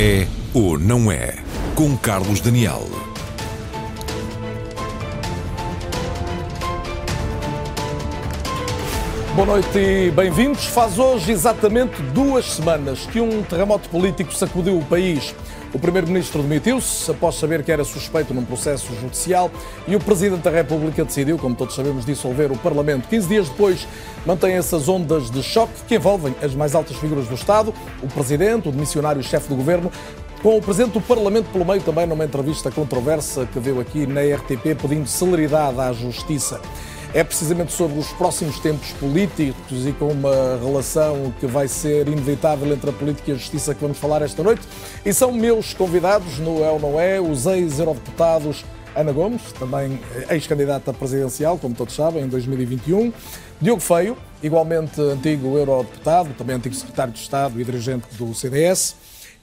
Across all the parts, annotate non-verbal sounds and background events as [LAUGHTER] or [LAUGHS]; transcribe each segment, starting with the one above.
É ou não é? Com Carlos Daniel. Boa noite e bem-vindos. Faz hoje exatamente duas semanas que um terremoto político sacudiu o país. O Primeiro-Ministro demitiu-se após saber que era suspeito num processo judicial e o Presidente da República decidiu, como todos sabemos, dissolver o Parlamento. 15 dias depois, mantém essas ondas de choque que envolvem as mais altas figuras do Estado, o Presidente, o demissionário-chefe do Governo, com o Presidente do Parlamento pelo meio também numa entrevista controversa que deu aqui na RTP pedindo celeridade à Justiça é precisamente sobre os próximos tempos políticos e com uma relação que vai ser inevitável entre a política e a justiça que vamos falar esta noite. E são meus convidados no É ou Não É, os ex-eurodeputados Ana Gomes, também ex-candidata presidencial, como todos sabem, em 2021. Diogo Feio, igualmente antigo eurodeputado, também antigo secretário de Estado e dirigente do CDS.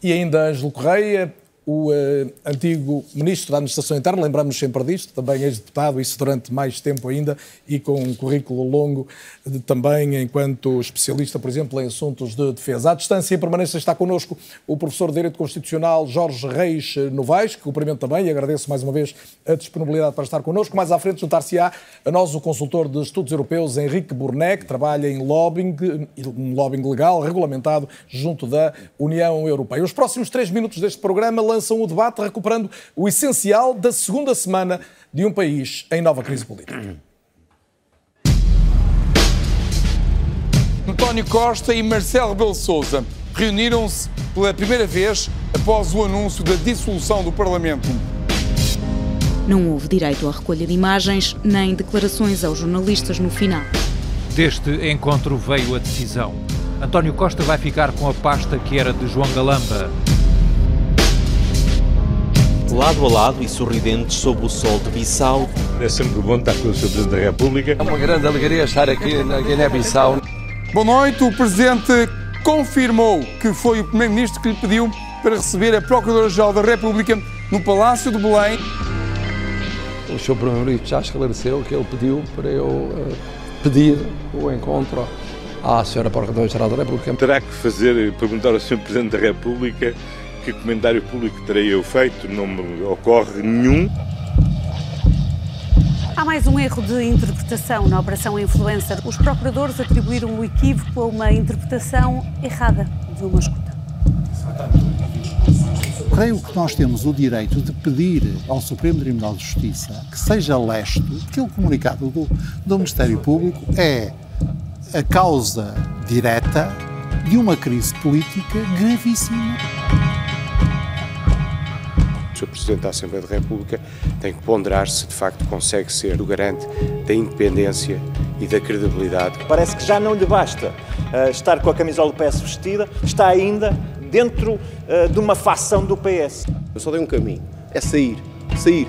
E ainda Ângelo Correia, o uh, antigo ministro da Administração Interna, lembramos sempre disto, também ex-deputado, isso durante mais tempo ainda, e com um currículo longo de, também enquanto especialista, por exemplo, em assuntos de defesa. À distância e permanência está connosco o professor de Direito Constitucional Jorge Reis Novaes, que cumprimento também e agradeço mais uma vez a disponibilidade para estar connosco. Mais à frente juntar-se-á a nós o consultor de estudos europeus Henrique Burnet, que trabalha em lobbying, um lobbying legal, regulamentado junto da União Europeia. Os próximos três minutos deste programa lançam o debate recuperando o essencial da segunda semana de um país em nova crise política. António Costa e Marcelo Rebelo Sousa reuniram-se pela primeira vez após o anúncio da dissolução do Parlamento. Não houve direito à recolha de imagens nem declarações aos jornalistas no final. Deste encontro veio a decisão. António Costa vai ficar com a pasta que era de João Galamba lado a lado e sorridentes sob o sol de Bissau. É sempre bom estar com o Sr. Presidente da República. É uma grande alegria estar aqui na Guiné-Bissau. Boa noite. O Presidente confirmou que foi o Primeiro-Ministro que lhe pediu para receber a Procuradora-Geral da República no Palácio de Belém. O Sr. Primeiro-Ministro já esclareceu que ele pediu para eu uh, pedir o encontro à Sra. Procuradora-Geral da República. Terá que fazer, perguntar ao Sr. Presidente da República que comentário público terei eu feito, não me ocorre nenhum. Há mais um erro de interpretação na Operação Influencer. Os procuradores atribuíram o equívoco a uma interpretação errada de uma escuta. Creio que nós temos o direito de pedir ao Supremo Tribunal de Justiça que seja lesto que o comunicado do, do Ministério Público é a causa direta de uma crise política gravíssima. O Sr. Presidente da Assembleia da República tem que ponderar se de facto consegue ser o garante da independência e da credibilidade. Parece que já não lhe basta uh, estar com a camisola do PS vestida, está ainda dentro uh, de uma facção do PS. Eu só tenho um caminho, é sair, sair.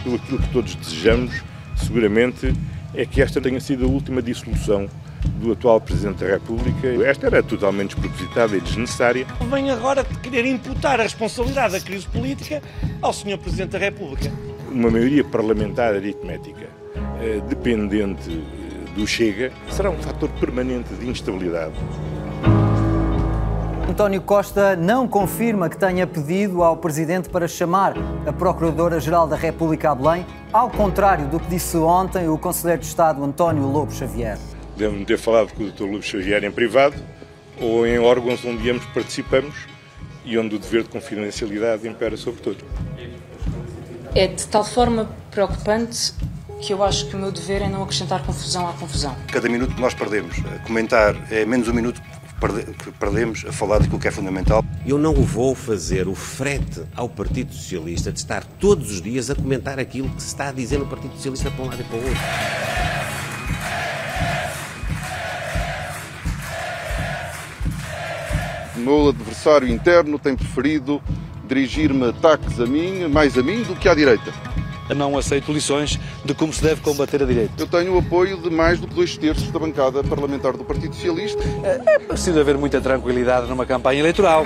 Aquilo que todos desejamos, seguramente, é que esta tenha sido a última dissolução do atual Presidente da República. Esta era totalmente despropositada e desnecessária. Vem agora de querer imputar a responsabilidade da crise política ao Sr. Presidente da República. Uma maioria parlamentar aritmética eh, dependente eh, do Chega será um fator permanente de instabilidade. António Costa não confirma que tenha pedido ao Presidente para chamar a Procuradora-Geral da República a Belém, ao contrário do que disse ontem o Conselheiro de Estado António Lobo Xavier. Devemos ter falado com o Dr. Lobo Xavier em privado ou em órgãos onde ambos participamos e onde o dever de confidencialidade impera sobre tudo. É de tal forma preocupante que eu acho que o meu dever é não acrescentar confusão à confusão. Cada minuto que nós perdemos a comentar é menos um minuto que perdemos a falar daquilo que é fundamental. Eu não vou fazer o frete ao Partido Socialista de estar todos os dias a comentar aquilo que se está a dizer no Partido Socialista para um lado e para o outro. Meu adversário interno tem preferido dirigir-me ataques a mim, mais a mim do que à direita. Eu não aceito lições de como se deve combater a direita. Eu tenho o apoio de mais do que dois terços da bancada parlamentar do Partido Socialista. É preciso haver muita tranquilidade numa campanha eleitoral.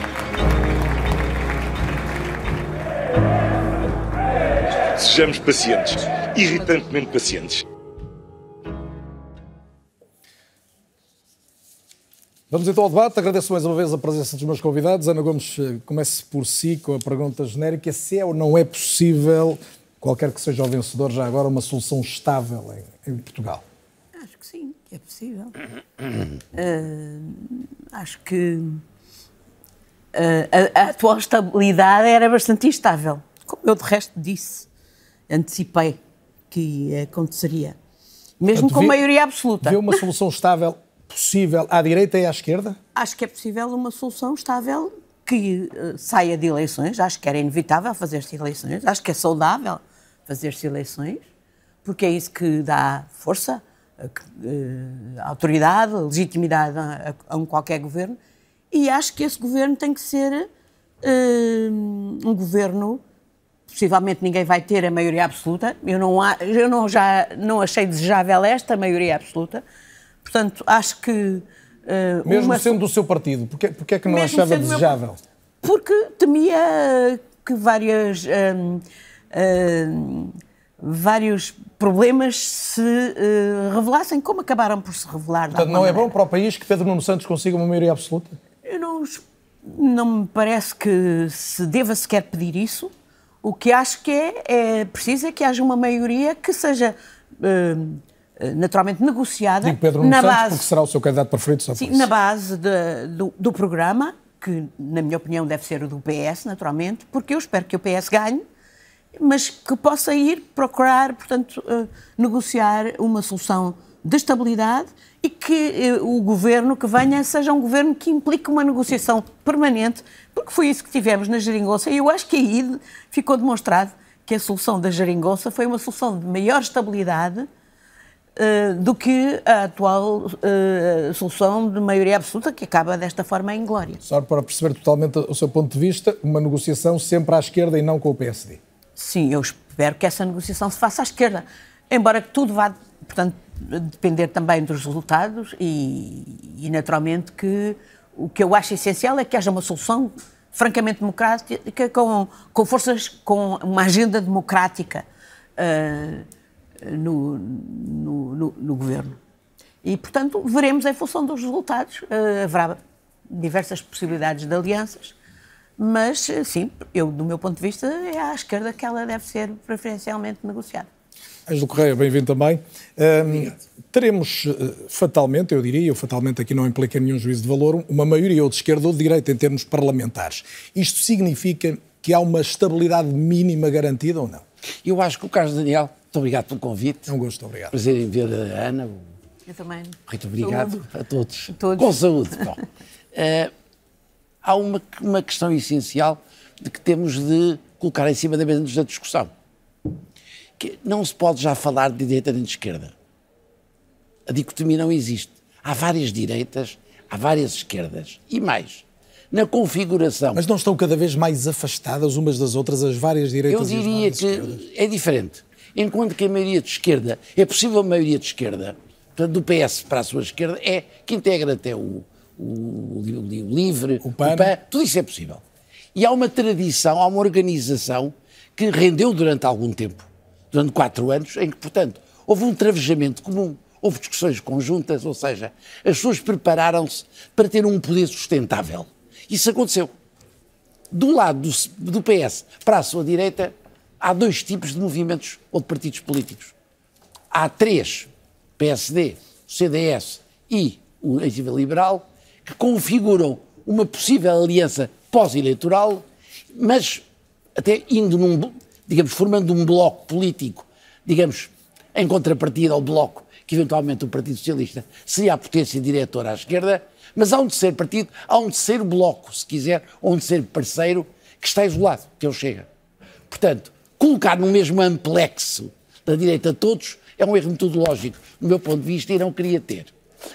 Sejamos pacientes, irritantemente pacientes. Vamos então ao debate. Agradeço mais uma vez a presença dos meus convidados. Ana Gomes, eh, comece por si com a pergunta genérica: se é ou não é possível, qualquer que seja o vencedor, já agora, uma solução estável em, em Portugal? Acho que sim, que é possível. Uh, [COUGHS] acho que uh, a, a atual estabilidade era bastante instável. Como eu, de resto, disse, antecipei que aconteceria. Mesmo Portanto, com vê- maioria absoluta. Vê uma solução estável possível à direita e à esquerda? Acho que é possível uma solução estável que eh, saia de eleições. Acho que era inevitável fazer-se eleições. Acho que é saudável fazer-se eleições, porque é isso que dá força, eh, autoridade, legitimidade a, a um qualquer governo. E acho que esse governo tem que ser um governo. Possivelmente ninguém vai ter a maioria absoluta. Eu não, há- eu não já não achei desejável esta maioria absoluta. Portanto, acho que eh, Mesmo uma sendo do seu partido, porque, porque é que não Mesmo achava do meu desejável? porque temia que várias, hum, vários problemas se eh, revelassem, como acabaram por se revelar. Portanto, não é maneira. bom para o país que Pedro Nuno Santos consiga uma maioria absoluta? Eu não, não me parece que se deva sequer pedir isso. O que acho que é, é preciso é que haja uma maioria que seja hum, naturalmente negociada Digo Pedro Nuno na Santos base porque será o seu candidato preferido, só Sim, na base de- do, do programa, que na minha opinião deve ser o do PS, naturalmente, porque eu espero que o PS ganhe, mas que possa ir procurar, portanto, eh, negociar uma solução de estabilidade e que eh, o governo que venha seja um governo que implique uma negociação permanente, porque foi isso que tivemos na geringonça e eu acho que aí ficou demonstrado que a solução da geringonça foi uma solução de maior estabilidade eh, do que a atual eh, solução de maioria absoluta, que acaba desta forma em glória. Só para perceber totalmente o seu ponto de vista, uma negociação sempre à esquerda e não com o PSD. Sim, eu espero que essa negociação se faça à esquerda, embora que tudo vá, portanto, depender também dos resultados e, e, naturalmente que o que eu acho essencial é que haja uma solução francamente democrática com, com forças, com uma agenda democrática eh, no, no, no- no governo. E, portanto, veremos em função dos resultados. Eh, haverá diversas possibilidades de alianças, mas, eh, sim, eu, do meu ponto de vista, é à esquerda que ela deve ser preferencialmente negociada. Ângelo Correia, bem-vindo também. Ahm, teremos eh, fatalmente, eu diria, eu fatalmente aqui não implica nenhum juízo de valor, uma maioria ou de esquerda ou de direita em termos parlamentares. Isto significa que há uma estabilidade mínima garantida ou não? Eu acho que o Carlos Daniel, muito obrigado pelo convite. É um gosto, obrigado. Prazer em ver a Ana, Eu também. Muito obrigado Saúde. a todos. todos. Com saúde. Bom, eh, há uma, uma questão essencial de que temos de colocar em cima da mesa da discussão. Que não se pode já falar de direita nem de esquerda. A dicotomia não existe. Há várias direitas, há várias esquerdas. E mais, na configuração. Mas não estão cada vez mais afastadas umas das outras as várias direitas Eu e as diria que é diferente. Enquanto que a maioria de esquerda, é possível a maioria de esquerda, portanto, do PS para a sua esquerda, é que integra até o, o, o o Livre, o PAN. tudo isso é possível. E há uma tradição, há uma organização que rendeu durante algum tempo, durante quatro anos, em que, portanto, houve um travejamento comum, houve discussões conjuntas, ou seja, as pessoas prepararam-se para ter um poder sustentável. Isso aconteceu. Do lado do, do PS para a sua direita, há dois tipos de movimentos ou de partidos políticos. Há três, PSD, CDS e o Iniciativa Liberal, que configuram uma possível aliança pós-eleitoral, mas até indo num, digamos, formando um bloco político, digamos, em contrapartida ao bloco que eventualmente o Partido Socialista seria a potência diretora à esquerda, mas há um terceiro partido, há um terceiro bloco, se quiser, ou um terceiro parceiro que está isolado, que é o Chega. Portanto, colocar no mesmo amplexo da direita todos é um erro metodológico, do meu ponto de vista, e não queria ter.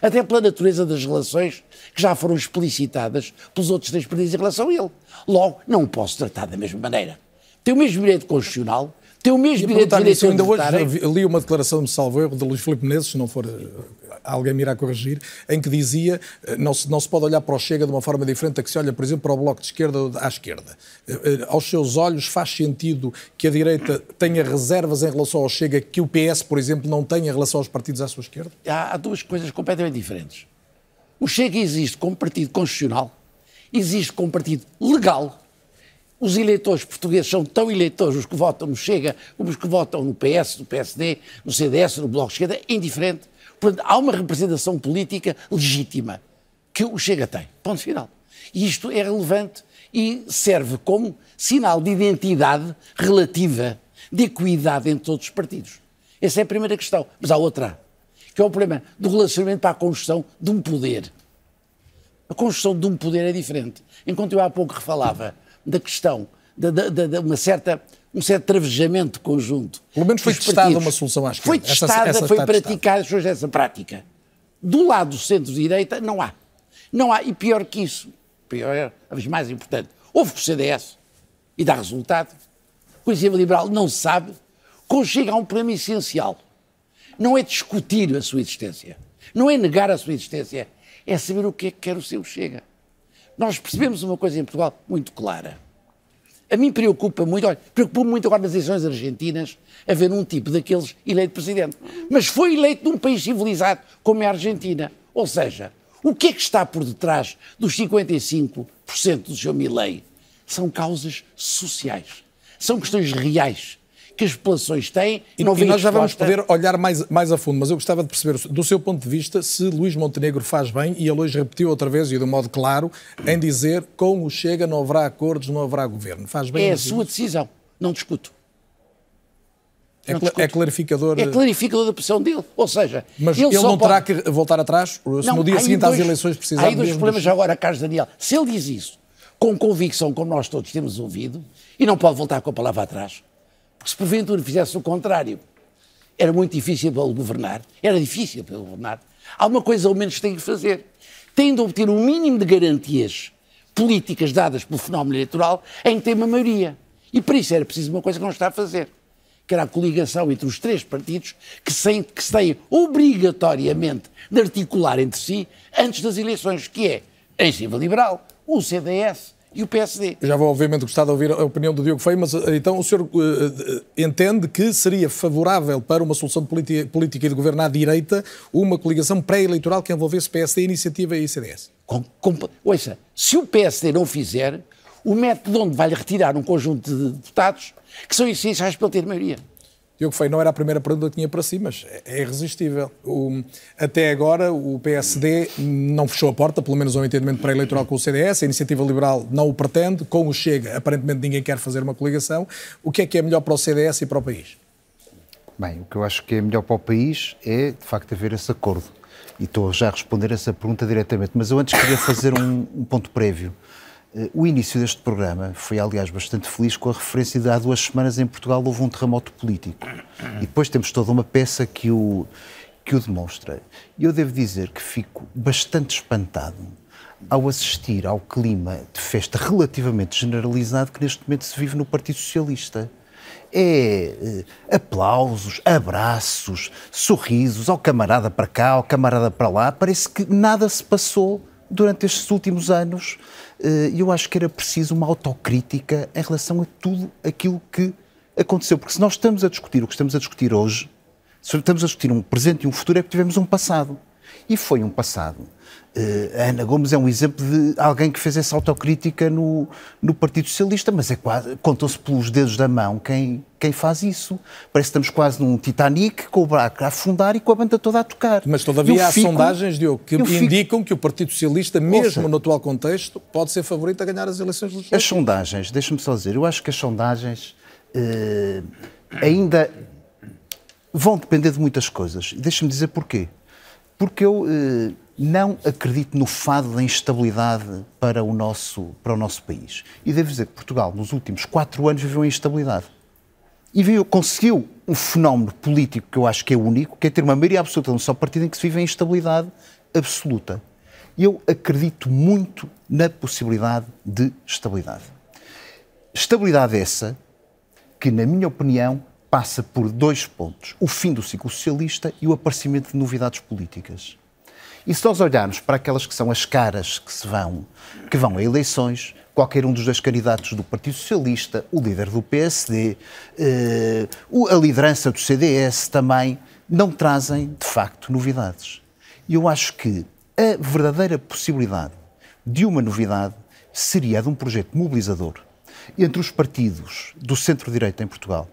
Até pela natureza das relações que já foram explicitadas pelos outros três partidos em relação a ele. Logo, não o posso tratar da mesma maneira. Tem o mesmo direito constitucional, tem o mesmo direito de eu eleitor ainda hoje li uma declaração de salvo erro de Luís Filipe Menezes, se não for eh, alguém me irá corrigir, em que dizia eh, não se, não se pode olhar para o Chega de uma forma diferente da que se olha, por exemplo, para o Bloco de Esquerda ou à esquerda. Eh, eh, Aos seus olhos faz sentido que a direita tenha reservas em relação ao Chega que o PS, por exemplo, não tem em relação aos partidos à sua esquerda? há, há duas coisas completamente diferentes. O Chega existe como partido constitucional, existe como partido legal. Os eleitores portugueses são tão eleitores, os que votam no Chega, como os que votam no PS, no PSD, no CDS, no Bloco de Esquerda, é indiferente. Há uma representação política legítima que o Chega tem. Ponto final. E isto é relevante e serve como sinal de identidade relativa, de equidade entre todos os partidos. Essa é a primeira questão. Mas há outra, que é o problema do relacionamento para a construção de um poder. A construção de um poder é diferente. Enquanto eu há pouco refalava da questão de, de, de, de uma certa, um certo travejamento conjunto. Pelo menos foi testada uma solução à esquerda. Foi testada, essa, essa foi praticada, hoje essa prática. Do lado do centro-direita, não há. Não há, e pior que isso, pior, é, a vez mais importante, houve com o CDS e dá resultado. O Iniciativa Liberal não sabe, conchega a um problema essencial. Não é discutir a sua existência, não é negar a sua existência, é saber o que é que quer o seu Chega. Nós percebemos uma coisa em Portugal muito clara. A mim preocupa muito, olha, preocupa muito agora nas eleições argentinas haver um tipo daqueles eleito presidente. Mas foi eleito num país civilizado como é a Argentina. Ou seja, o que é que está por detrás dos 55% do seu Milley? São causas sociais. São questões reais que as populações têm e, não e nós já vamos poder olhar mais, mais a fundo, mas eu gostava de perceber, do seu ponto de vista, se Luís Montenegro faz bem, e ele hoje repetiu outra vez, e de um modo claro, em dizer com o Chega não haverá acordos, não haverá governo. Faz bem É a sua decisão, não discuto. É, cl é, clarificador. É clarificador da posição dele. Ou seja, mas ele, ele não terá que voltar atrás? Se não, no dia seguinte dois, às eleições precisar. Há aí dois problemas já agora, Carlos Daniel. Se ele diz isso com convicção, como nós todos temos ouvido, e não pode voltar com a palavra atrás, porque se porventura fizesse o contrário, era muito difícil para ele governar, era difícil para ele governar. Há uma coisa ao menos tem que fazer. Tem de obter um mínimo de garantias políticas dadas pelo fenómeno eleitoral em que tem uma maioria. E para isso era preciso uma coisa que não está a fazer, que era a coligação entre os três partidos que se, que se têm obrigatoriamente de articular entre si antes das eleições, que é a Iniciativa Liberal, o CDS e o PSD. Já vou, obviamente, gostar de ouvir a opinião do Diogo Feio, mas eh, então o senhor uh, entende que seria favorável para uma solução política e de governo à direita uma coligação pré-eleitoral que envolvesse PSD, Iniciativa e CDS? Com, com, ouça, se o PSD não fizer, o método onde vai-lhe retirar um conjunto de deputados que são essenciais para ele ter maioria. Diogo Feio, não era a primeira pergunta que tinha para si, mas é irresistível. O, até agora, o PSD não fechou a porta, pelo menos ao entendimento pré-eleitoral com o CDS, a Iniciativa Liberal não o pretende, com o Chega, aparentemente ninguém quer fazer uma coligação. O que é que é melhor para o CDS e para o país? Bem, o que eu acho que é melhor para o país é, de facto, haver esse acordo. E estou já a responder essa pergunta diretamente, mas eu antes queria fazer um, um ponto prévio. Eh, o início deste programa foi, aliás, bastante feliz com a referência de há duas semanas em Portugal houve um terremoto político. E depois temos toda uma peça que o, que o demonstra. E eu devo dizer que fico bastante espantado ao assistir ao clima de festa relativamente generalizado que neste momento se vive no Partido Socialista. É eh, aplausos, abraços, sorrisos ao camarada para cá, ao camarada para lá. Parece que nada se passou durante estes últimos anos eh, eu acho que era preciso uma autocrítica em relação a tudo aquilo que aconteceu. Porque se nós estamos a discutir o que estamos a discutir hoje, se estamos a discutir um presente e um futuro, é porque tivemos um passado. E foi um passado Uh, a Ana Gomes é um exemplo de alguém que fez essa autocrítica no, no Partido Socialista, mas é quase, contam-se pelos dedos da mão quem, quem faz isso. Parece que estamos quase num Titanic com o barco a afundar e com a banda toda a tocar. Mas todavia há fico, sondagens, Diogo, que indicam que o Partido Socialista, mesmo Ouça, no atual contexto, pode ser favorito a ganhar as eleições legislativas. As sondagens, deixa-me só dizer, eu acho que as sondagens uh, ainda vão depender de muitas coisas. Deixa-me dizer porquê. Porque eu. Uh, não acredito no fado da instabilidade para o nosso, para o nosso país. E devo dizer que Portugal, nos últimos quatro anos, viveu em instabilidade. E veio, conseguiu um fenómeno político que eu acho que é único, que é ter uma maioria absoluta num só partido em que se vive em instabilidade absoluta. Eu acredito muito na possibilidade de estabilidade. Estabilidade essa que, na minha opinião, passa por dois pontos: o fim do ciclo socialista e o aparecimento de novidades políticas. E se nós olharmos para aquelas que são as caras que se vão, que vão a eleições, qualquer um dos dois candidatos do Partido Socialista, o líder do PSD, eh, a liderança do CDS também, não trazem, de facto, novidades. E eu acho que A verdadeira possibilidade de uma novidade seria a de um projeto mobilizador entre os partidos do centro-direita em Portugal,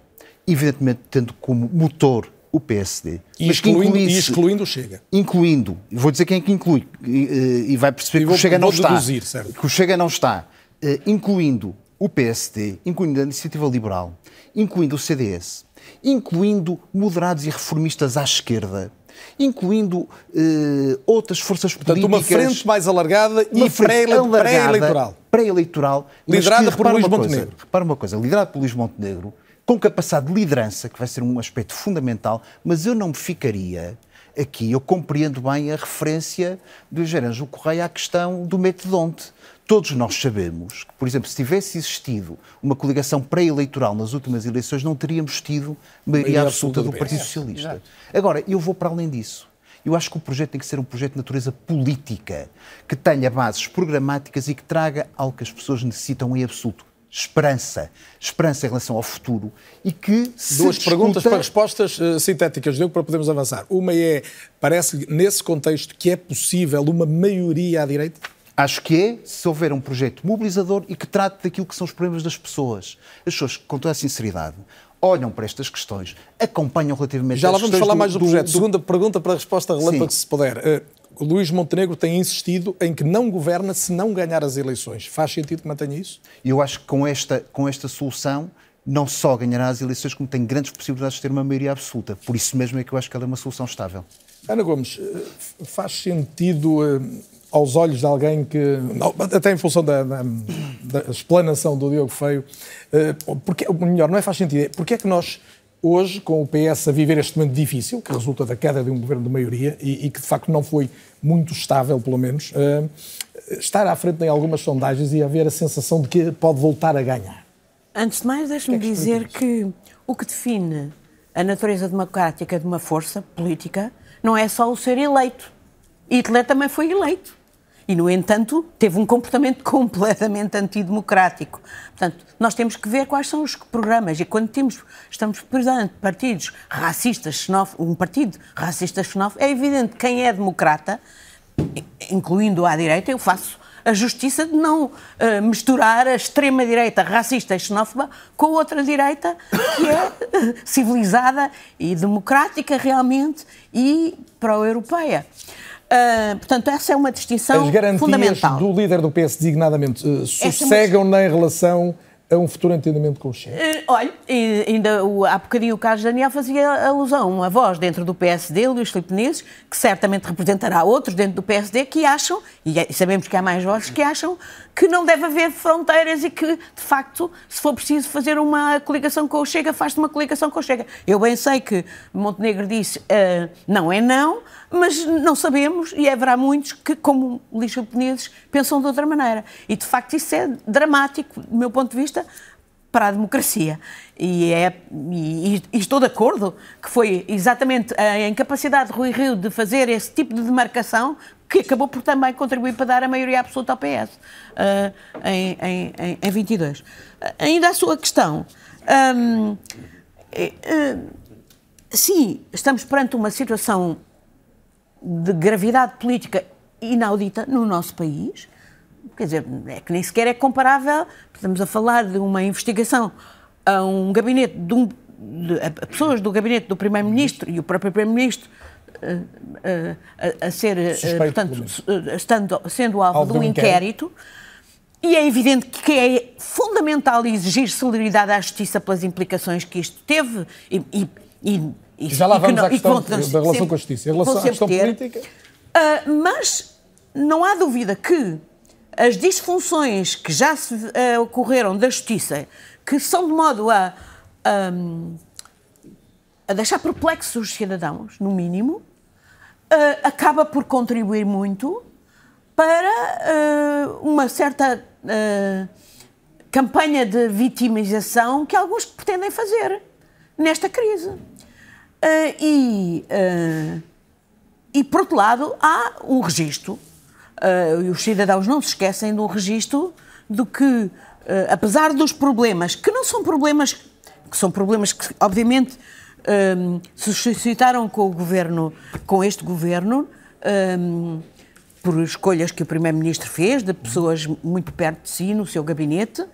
evidentemente tendo como motor o PSD. E excluindo, e excluindo o Chega. Incluindo, vou dizer quem é que inclui, e, e vai perceber E que o Chega não está. deduzir. Que o Chega não está. Eh, incluindo o PSD, incluindo a Iniciativa Liberal, incluindo o CDS, incluindo moderados e reformistas à esquerda, incluindo eh, outras forças Portanto, políticas. uma frente mais alargada e pré-eleitoral. Pré-eleitoral. mas Liderada que, por Luís uma coisa, Montenegro. Repara uma coisa, liderado por Luís Montenegro, com capacidade de liderança, que vai ser um aspecto fundamental, mas eu não me ficaria aqui, eu compreendo bem a referência do Engenheiro Ângelo Correia à questão do metodonte. Todos nós sabemos que, por exemplo, se tivesse existido uma coligação pré-eleitoral nas últimas eleições, não teríamos tido maioria absoluta do Partido. Socialista. Exato. Agora, eu vou para além disso. Eu acho que o projeto tem que ser um projeto de natureza política, que tenha bases programáticas e que traga algo que as pessoas necessitam em absoluto. Esperança. Esperança em relação ao futuro e que se Duas discuta- perguntas para respostas eh, sintéticas, Diogo, para podermos avançar. Uma é, parece nesse contexto que é possível uma maioria à direita? Acho que é se houver um projeto mobilizador e que trate daquilo que são os problemas das pessoas. As pessoas, com toda a sinceridade, olham para estas questões, acompanham relativamente Já lá vamos falar mais do, projeto. do- Segunda pergunta para a resposta relâmpago, se puder. O Luís Montenegro tem insistido em que não governa se não ganhar as eleições. Faz sentido que mantenha isso? Eu acho que com esta, com esta solução não só ganhará as eleições, como tem grandes possibilidades de ter uma maioria absoluta. Por isso mesmo é que eu acho que ela é uma solução estável. Ana Gomes, eh, faz sentido eh, aos olhos de alguém que, até em função da, da- da explanação do Diogo Feio, eh, porque, ou melhor, não é faz sentido, é porque é que nós hoje, com o PS a viver este momento difícil, que resulta da queda de um governo de maioria e, e que de facto não foi muito estável, pelo menos, eh, estar à frente em algumas sondagens e haver a sensação de que pode voltar a ganhar? Antes de mais, deixe-me dizer que o que define a natureza democrática de uma força política não é só o ser eleito. Hitler também foi eleito. E, no entanto, teve um comportamento [LAUGHS] completamente antidemocrático. Portanto, nós temos que ver quais são os programas. E quando temos, estamos perante partidos racistas, xenófobos, um partido racista xenófobo, é evidente que quem é democrata, incluindo à direita, eu faço a justiça de não eh, misturar a extrema-direita racista e xenófoba com outra direita que é [LAUGHS] civilizada e democrática realmente e pró-europeia. Ah, portanto, essa é uma distinção As garantias fundamental. do líder do PS, designadamente, eh, é uma- sossegam-na em relação a um futuro entendimento com o Chega? Eh, Olha, e ainda o- há bocadinho o Carlos Daniel fazia alusão a uma voz dentro do PSD, Luís Filipe Menezes, que certamente representará outros dentro do PSD que acham, e é- sabemos que há mais vozes que acham, que não deve haver fronteiras e que, de facto, se for preciso fazer uma coligação com o Chega, faz-se uma coligação com o Chega. Eu bem sei que Montenegro disse eh, não é não, mas não sabemos e haverá muitos que, como Menezes, pensam de outra maneira. E, de facto, isso é dramático, do meu ponto de vista, para a democracia. E, é, e, e estou de acordo que foi exatamente a incapacidade de Rui Rio de fazer esse tipo de demarcação que acabou por também contribuir para dar a maioria absoluta ao PS ah, em, em, em, em 22. Ah, Ainda a sua questão. hum, é, ah, sim, estamos perante uma situação de gravidade política inaudita no nosso país. Quer dizer, é que nem sequer é comparável. Estamos a falar de uma investigação a um gabinete de, um, de a pessoas do gabinete do Primeiro-Ministro e o próprio Primeiro-Ministro eh, eh, a, a ser, eh, Suspeito, portanto, estando, sendo alvo, Alvo de um inquérito. inquérito. E é evidente que é fundamental exigir celeridade à justiça pelas implicações que isto teve e, e, e, Já lá vamos à que questão vão da sempre- relação com a justiça. Em relação à sempre questão ter. política, Ah, mas não há dúvida que as disfunções que já se, ah, ocorreram da justiça, que são de modo a, ahm, a deixar perplexos os cidadãos, no mínimo, ah, acaba por contribuir muito para uma certa campanha de vitimização que alguns pretendem fazer nesta crise. Ah, e, ah, e, por outro lado, há um registro, e os cidadãos não se esquecem um registro do que, apesar dos problemas, que não são problemas, que são problemas que, obviamente, se suscitaram com o governo, com este governo, ah, por escolhas que o Primeiro-Ministro fez, de pessoas muito perto de si, no seu gabinete,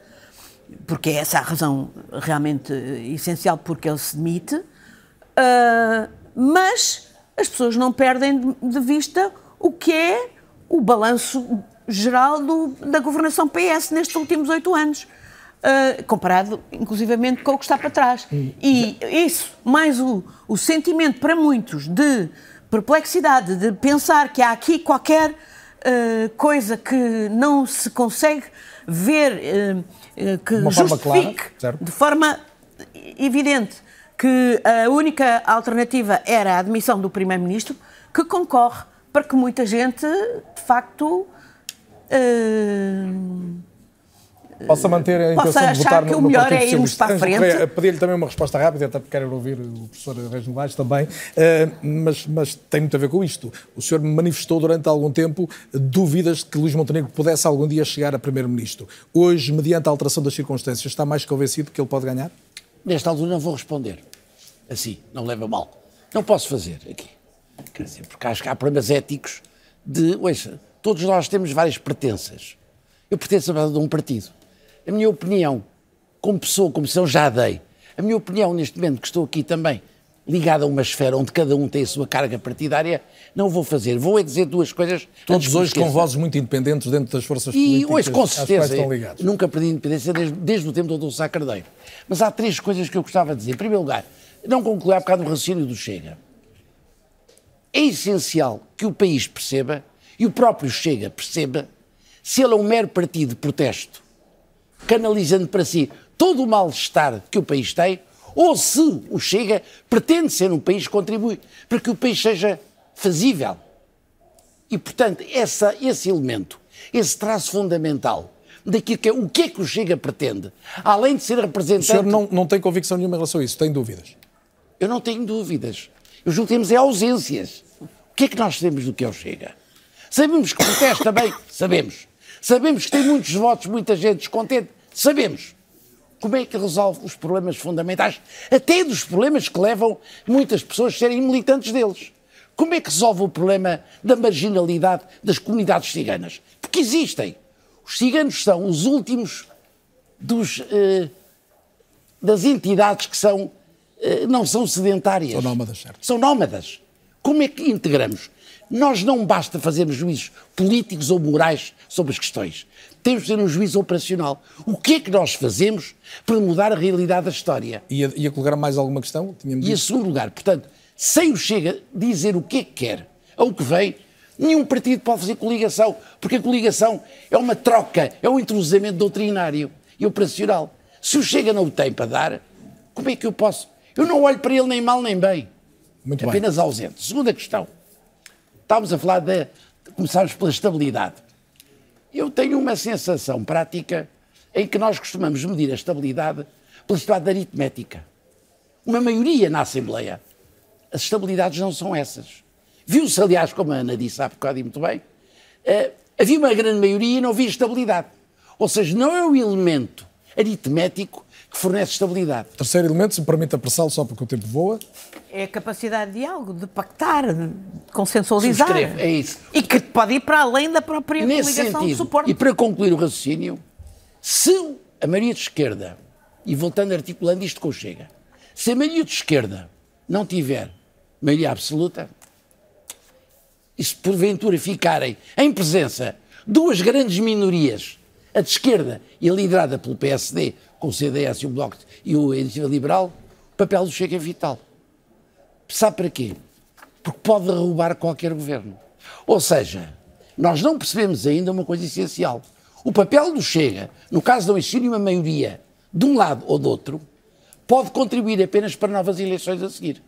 porque é essa a razão realmente essencial porque ele se demite, uh, mas as pessoas não perdem de vista o que é o balanço geral do, da governação PS nestes últimos oito anos. Uh, comparado, inclusivamente, com o que está para trás. E isso, mais o, o sentimento para muitos de perplexidade, de pensar que há aqui qualquer uh, coisa que não se consegue ver, uh, que de justifique forma de forma evidente que a única alternativa era a admissão do Primeiro-Ministro, que concorre para que muita gente, de facto, possa manter a intenção possa de achar votar que no, o no melhor Partido é irmos para a frente. Queria Pedir-lhe também uma resposta rápida, até porque quero ouvir o professor Reis Novaes também, eh, mas, mas tem muito a ver com isto. O senhor manifestou durante algum tempo dúvidas de que Luís Montenegro pudesse algum dia chegar a Primeiro-Ministro. Hoje, mediante a alteração das circunstâncias, está mais convencido que ele pode ganhar? Nesta altura não vou responder. Assim, não leva mal. Não posso fazer aqui. Quer dizer, porque acho que há problemas éticos de. Ouça, todos nós temos várias pertenças. Eu pertenço a um partido. A minha opinião, como pessoa, como cidadão, já dei. A minha opinião, neste momento, que estou aqui também, ligada a uma esfera onde cada um tem a sua carga partidária, não vou fazer. Vou é dizer duas coisas. Todos hoje com vozes muito independentes dentro das forças E políticas hoje, com certeza, nunca perdi independência desde, desde o tempo do Dom Sá Cardeiro. Mas há três coisas que eu gostava de dizer. Em primeiro lugar, não concluir há bocado o raciocínio do Chega. É essencial que o país perceba, e o próprio Chega perceba, se ele é um mero partido de protesto, canalizando para si todo o mal-estar que o país tem, ou se o Chega pretende ser um país que contribui para que o país seja fazível. E, portanto, essa, esse elemento, esse traço fundamental daquilo que é, o que é que o Chega pretende, além de ser O representante... senhor não, não tem convicção nenhuma em relação a isso, tem dúvidas? Eu não tenho dúvidas. Eu julgo que temos é ausências. O que é que nós sabemos do que é o Chega? Sabemos que protesta bem? [COUGHS] Sabemos. Sabemos que tem muitos votos, muita gente descontente? Sabemos. Como é que resolve os problemas fundamentais, até dos problemas que levam muitas pessoas a serem militantes deles? Como é que resolve o problema da marginalidade das comunidades ciganas? Porque existem. Os ciganos são os últimos dos, eh, das entidades que são, não são sedentárias. São nómadas, certo. São nómadas. Como é que integramos? Nós não basta fazermos juízos políticos ou morais sobre as questões. Temos de ter um juízo operacional. O que é que nós fazemos para mudar a realidade da história? Ia, ia colocar mais alguma questão? Tínhamos E dito. segundo lugar, portanto, sem o Chega dizer o que é que quer, ao que vem, nenhum partido pode fazer coligação, porque a coligação é uma troca, é um entrosamento doutrinário e operacional. Se o Chega não o tem para dar, como é que eu posso? Eu não olho para ele nem mal nem bem. Muito bem. apenas ausente. Segunda questão. Estávamos a falar de. Começámos pela estabilidade. Eu tenho uma sensação prática em que nós costumamos medir a estabilidade pela estabilidade aritmética. Uma maioria na Assembleia. As estabilidades não são essas. Viu-se, aliás, como a Ana disse há bocado e muito bem, eh, havia uma grande maioria e não havia estabilidade. Ou seja, não é o elemento aritmético que fornece estabilidade. Terceiro elemento, se me permite apressá-lo só porque o tempo voa. É a capacidade de diálogo, de pactar, de consensualizar. Subscrevo, é isso. E que pode ir para além da própria Nesse coligação de sentido, suporte. e para concluir o raciocínio, se a maioria de esquerda, e voltando articulando isto com o Chega, se a maioria de esquerda não tiver maioria absoluta, e se porventura ficarem em presença duas grandes minorias, a de esquerda e a liderada pelo PSD, com o CDS e o Bloco e o Iniciativa Liberal, o papel do Chega é vital. Sabe para quê? Porque pode derrubar qualquer governo. Ou seja, nós não percebemos ainda uma coisa essencial. O papel do Chega, no caso de não existir uma maioria de um lado ou do outro, pode contribuir apenas para novas eleições a seguir.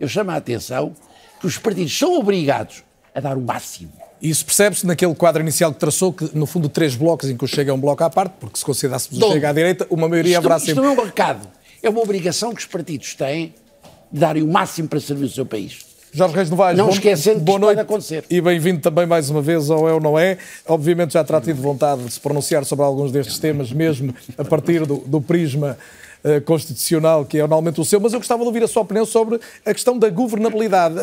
Eu chamo a atenção que os partidos são obrigados a dar o máximo. Isso percebe-se naquele quadro inicial que traçou, que no fundo três blocos em que o Chega é um bloco à parte, porque se considerássemos o Chega à direita, uma maioria isto, haverá isto sempre. não é um recado. É uma obrigação que os partidos têm de darem o máximo para servir o seu país. Jorge Reis Novaes, Não bom- esquecendo que boa isto pode noite acontecer. E bem-vindo também mais uma vez ao É ou Não É. Obviamente já terá tido vontade de se pronunciar sobre alguns destes temas, mesmo a partir do, do prisma uh, constitucional, que é normalmente o seu, mas eu gostava de ouvir a sua opinião sobre a questão da governabilidade.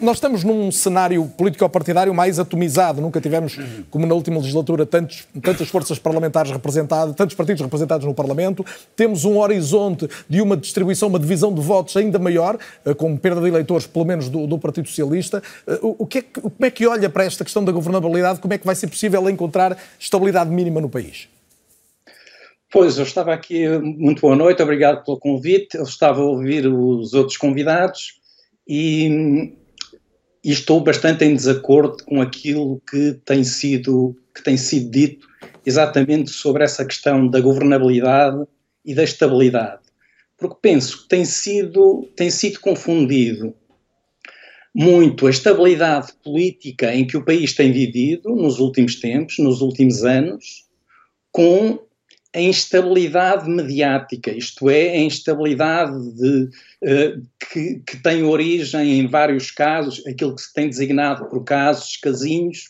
Nós estamos num cenário político-partidário mais atomizado, nunca tivemos, como na última legislatura, tantos, tantas forças parlamentares representadas, tantos partidos representados no Parlamento, temos um horizonte de uma distribuição, uma divisão de votos ainda maior, com perda de eleitores, pelo menos do, do Partido Socialista. O que é como é que olha para esta questão da governabilidade? Como é que vai ser possível encontrar estabilidade mínima no país? Pois, eu estava aqui, muito boa noite, obrigado pelo convite. Eu estava a ouvir os outros convidados e, e, estou bastante em desacordo com aquilo que tem sido, que tem sido dito exatamente sobre essa questão da governabilidade e da estabilidade. Porque penso que tem sido, tem sido confundido muito a estabilidade política em que o país tem vivido nos últimos tempos, nos últimos anos, com a instabilidade mediática, isto é, a instabilidade de, uh, que, que, tem origem em vários casos, aquilo que se tem designado por casos, casinhos,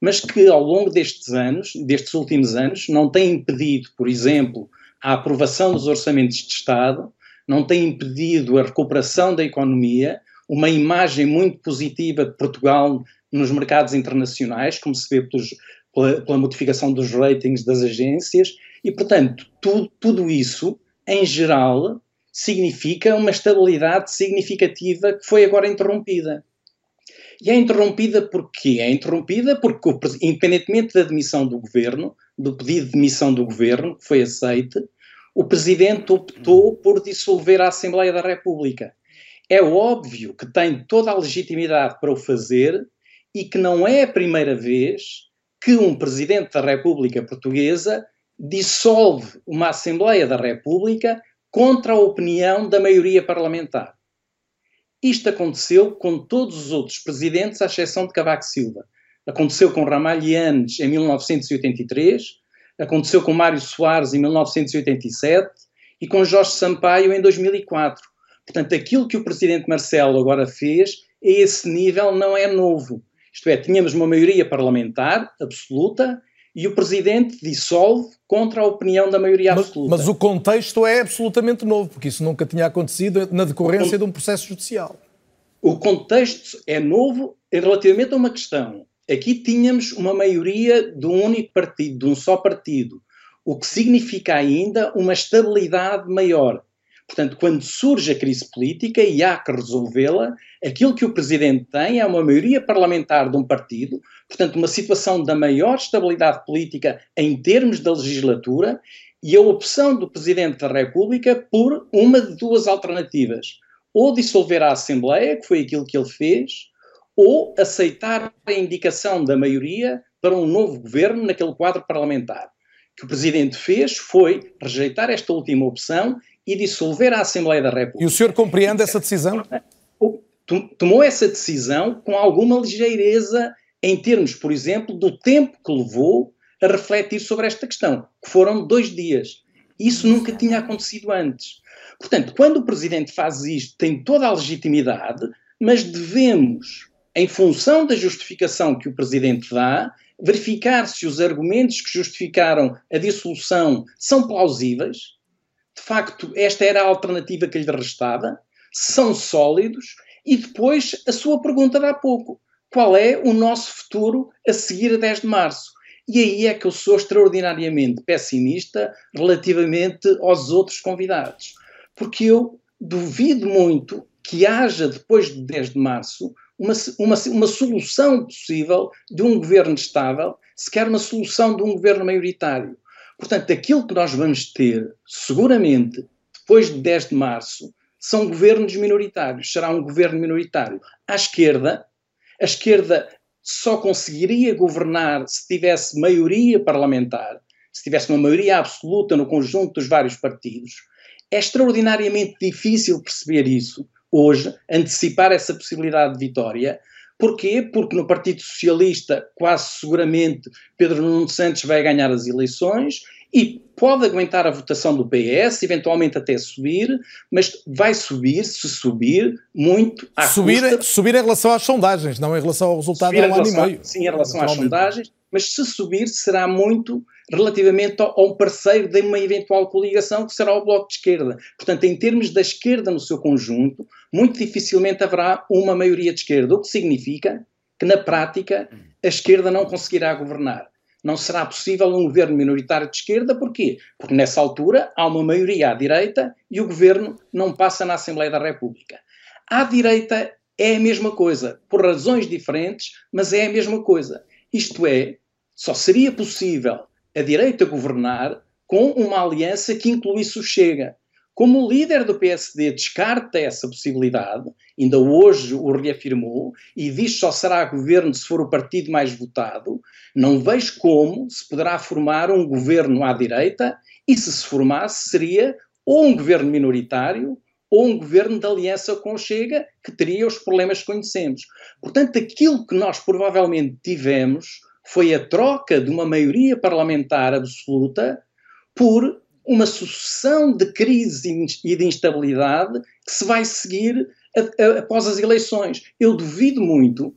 mas que ao longo destes anos, destes últimos anos, não tem impedido, por exemplo, a aprovação dos orçamentos de Estado, não tem impedido a recuperação da economia, uma imagem muito positiva de Portugal nos mercados internacionais, como se vê pelos, pela, pela modificação dos ratings das agências, e, portanto, tudo, tudo isso, em geral, significa uma estabilidade significativa que foi agora interrompida. E é interrompida porquê? É interrompida porque, independentemente da demissão do governo, do pedido de demissão do governo, que foi aceite, o presidente optou por dissolver a Assembleia da República. É óbvio que tem toda a legitimidade para o fazer e que não é a primeira vez que um presidente da República Portuguesa dissolve uma Assembleia da República contra a opinião da maioria parlamentar. Isto aconteceu com todos os outros presidentes, à exceção de Cavaco Silva. Aconteceu com Ramalhianes em 1983, aconteceu com Mário Soares em 1987 e com Jorge Sampaio em 2004. Portanto, aquilo que o presidente Marcelo agora fez, a esse nível, não é novo. Isto é, tínhamos uma maioria parlamentar absoluta e o presidente dissolve contra a opinião da maioria absoluta. Mas, mas, o contexto é absolutamente novo, porque isso nunca tinha acontecido na decorrência de um processo judicial. O contexto é novo relativamente a uma questão. Aqui tínhamos uma maioria de um único partido, de um só partido, o que significa ainda uma estabilidade maior. Portanto, quando surge a crise política e há que resolvê-la, aquilo que o presidente tem é uma maioria parlamentar de um partido, portanto, uma situação da maior estabilidade política em termos da legislatura e a opção do presidente da República por uma de duas alternativas: ou dissolver a Assembleia, que foi aquilo que ele fez, ou aceitar a indicação da maioria para um novo governo naquele quadro parlamentar. O que o presidente fez foi rejeitar esta última opção e dissolver a Assembleia da República. E o senhor compreende essa decisão? Tomou essa decisão com alguma ligeireza em termos, por exemplo, do tempo que levou a refletir sobre esta questão, que foram dois dias. Isso nunca tinha acontecido antes. Portanto, quando o Presidente faz isto, tem toda a legitimidade, mas devemos, em função da justificação que o Presidente dá, verificar se os argumentos que justificaram a dissolução são plausíveis, de facto, esta era a alternativa que lhe restava, são sólidos, e depois a sua pergunta de há pouco: qual é o nosso futuro a seguir a 10 de março? E aí é que eu sou extraordinariamente pessimista relativamente aos outros convidados, porque eu duvido muito que haja, depois de 10 de março, uma, uma, uma solução possível de um governo estável, sequer uma solução de um governo maioritário. Portanto, aquilo que nós vamos ter, seguramente, depois de 10 de março, são governos minoritários. Será um governo minoritário à esquerda. A esquerda só conseguiria governar se tivesse maioria parlamentar, se tivesse uma maioria absoluta no conjunto dos vários partidos. É extraordinariamente difícil perceber isso hoje, antecipar essa possibilidade de vitória, Porquê? Porque no Partido Socialista, quase seguramente, Pedro Nuno Santos vai ganhar as eleições e pode aguentar a votação do PS, eventualmente até subir, mas vai subir, se subir, muito à subir, custa... Subir em relação às sondagens, não em relação ao resultado há um ano e meio. Sim, em relação às sondagens, mas se subir será muito relativamente a um parceiro de uma eventual coligação que será o Bloco de Esquerda. Portanto, em termos da esquerda no seu conjunto, muito dificilmente haverá uma maioria de esquerda, o que significa que, na prática, a esquerda não conseguirá governar. Não será possível um governo minoritário de esquerda, porquê? Porque nessa altura há uma maioria à direita e o governo não passa na Assembleia da República. À direita é a mesma coisa, por razões diferentes, mas é a mesma coisa. Isto é, só seria possível a direita governar com uma aliança que incluísse o Chega. Como o líder do PSD descarta essa possibilidade, ainda hoje o reafirmou, e diz que só será governo se for o partido mais votado, não vejo como se poderá formar um governo à direita e, se se formasse, seria ou um governo minoritário ou um governo de aliança com o Chega, que teria os problemas que conhecemos. Portanto, aquilo que nós provavelmente tivemos foi a troca de uma maioria parlamentar absoluta por uma sucessão de crises e de instabilidade que se vai seguir a, a, após as eleições. Eu duvido muito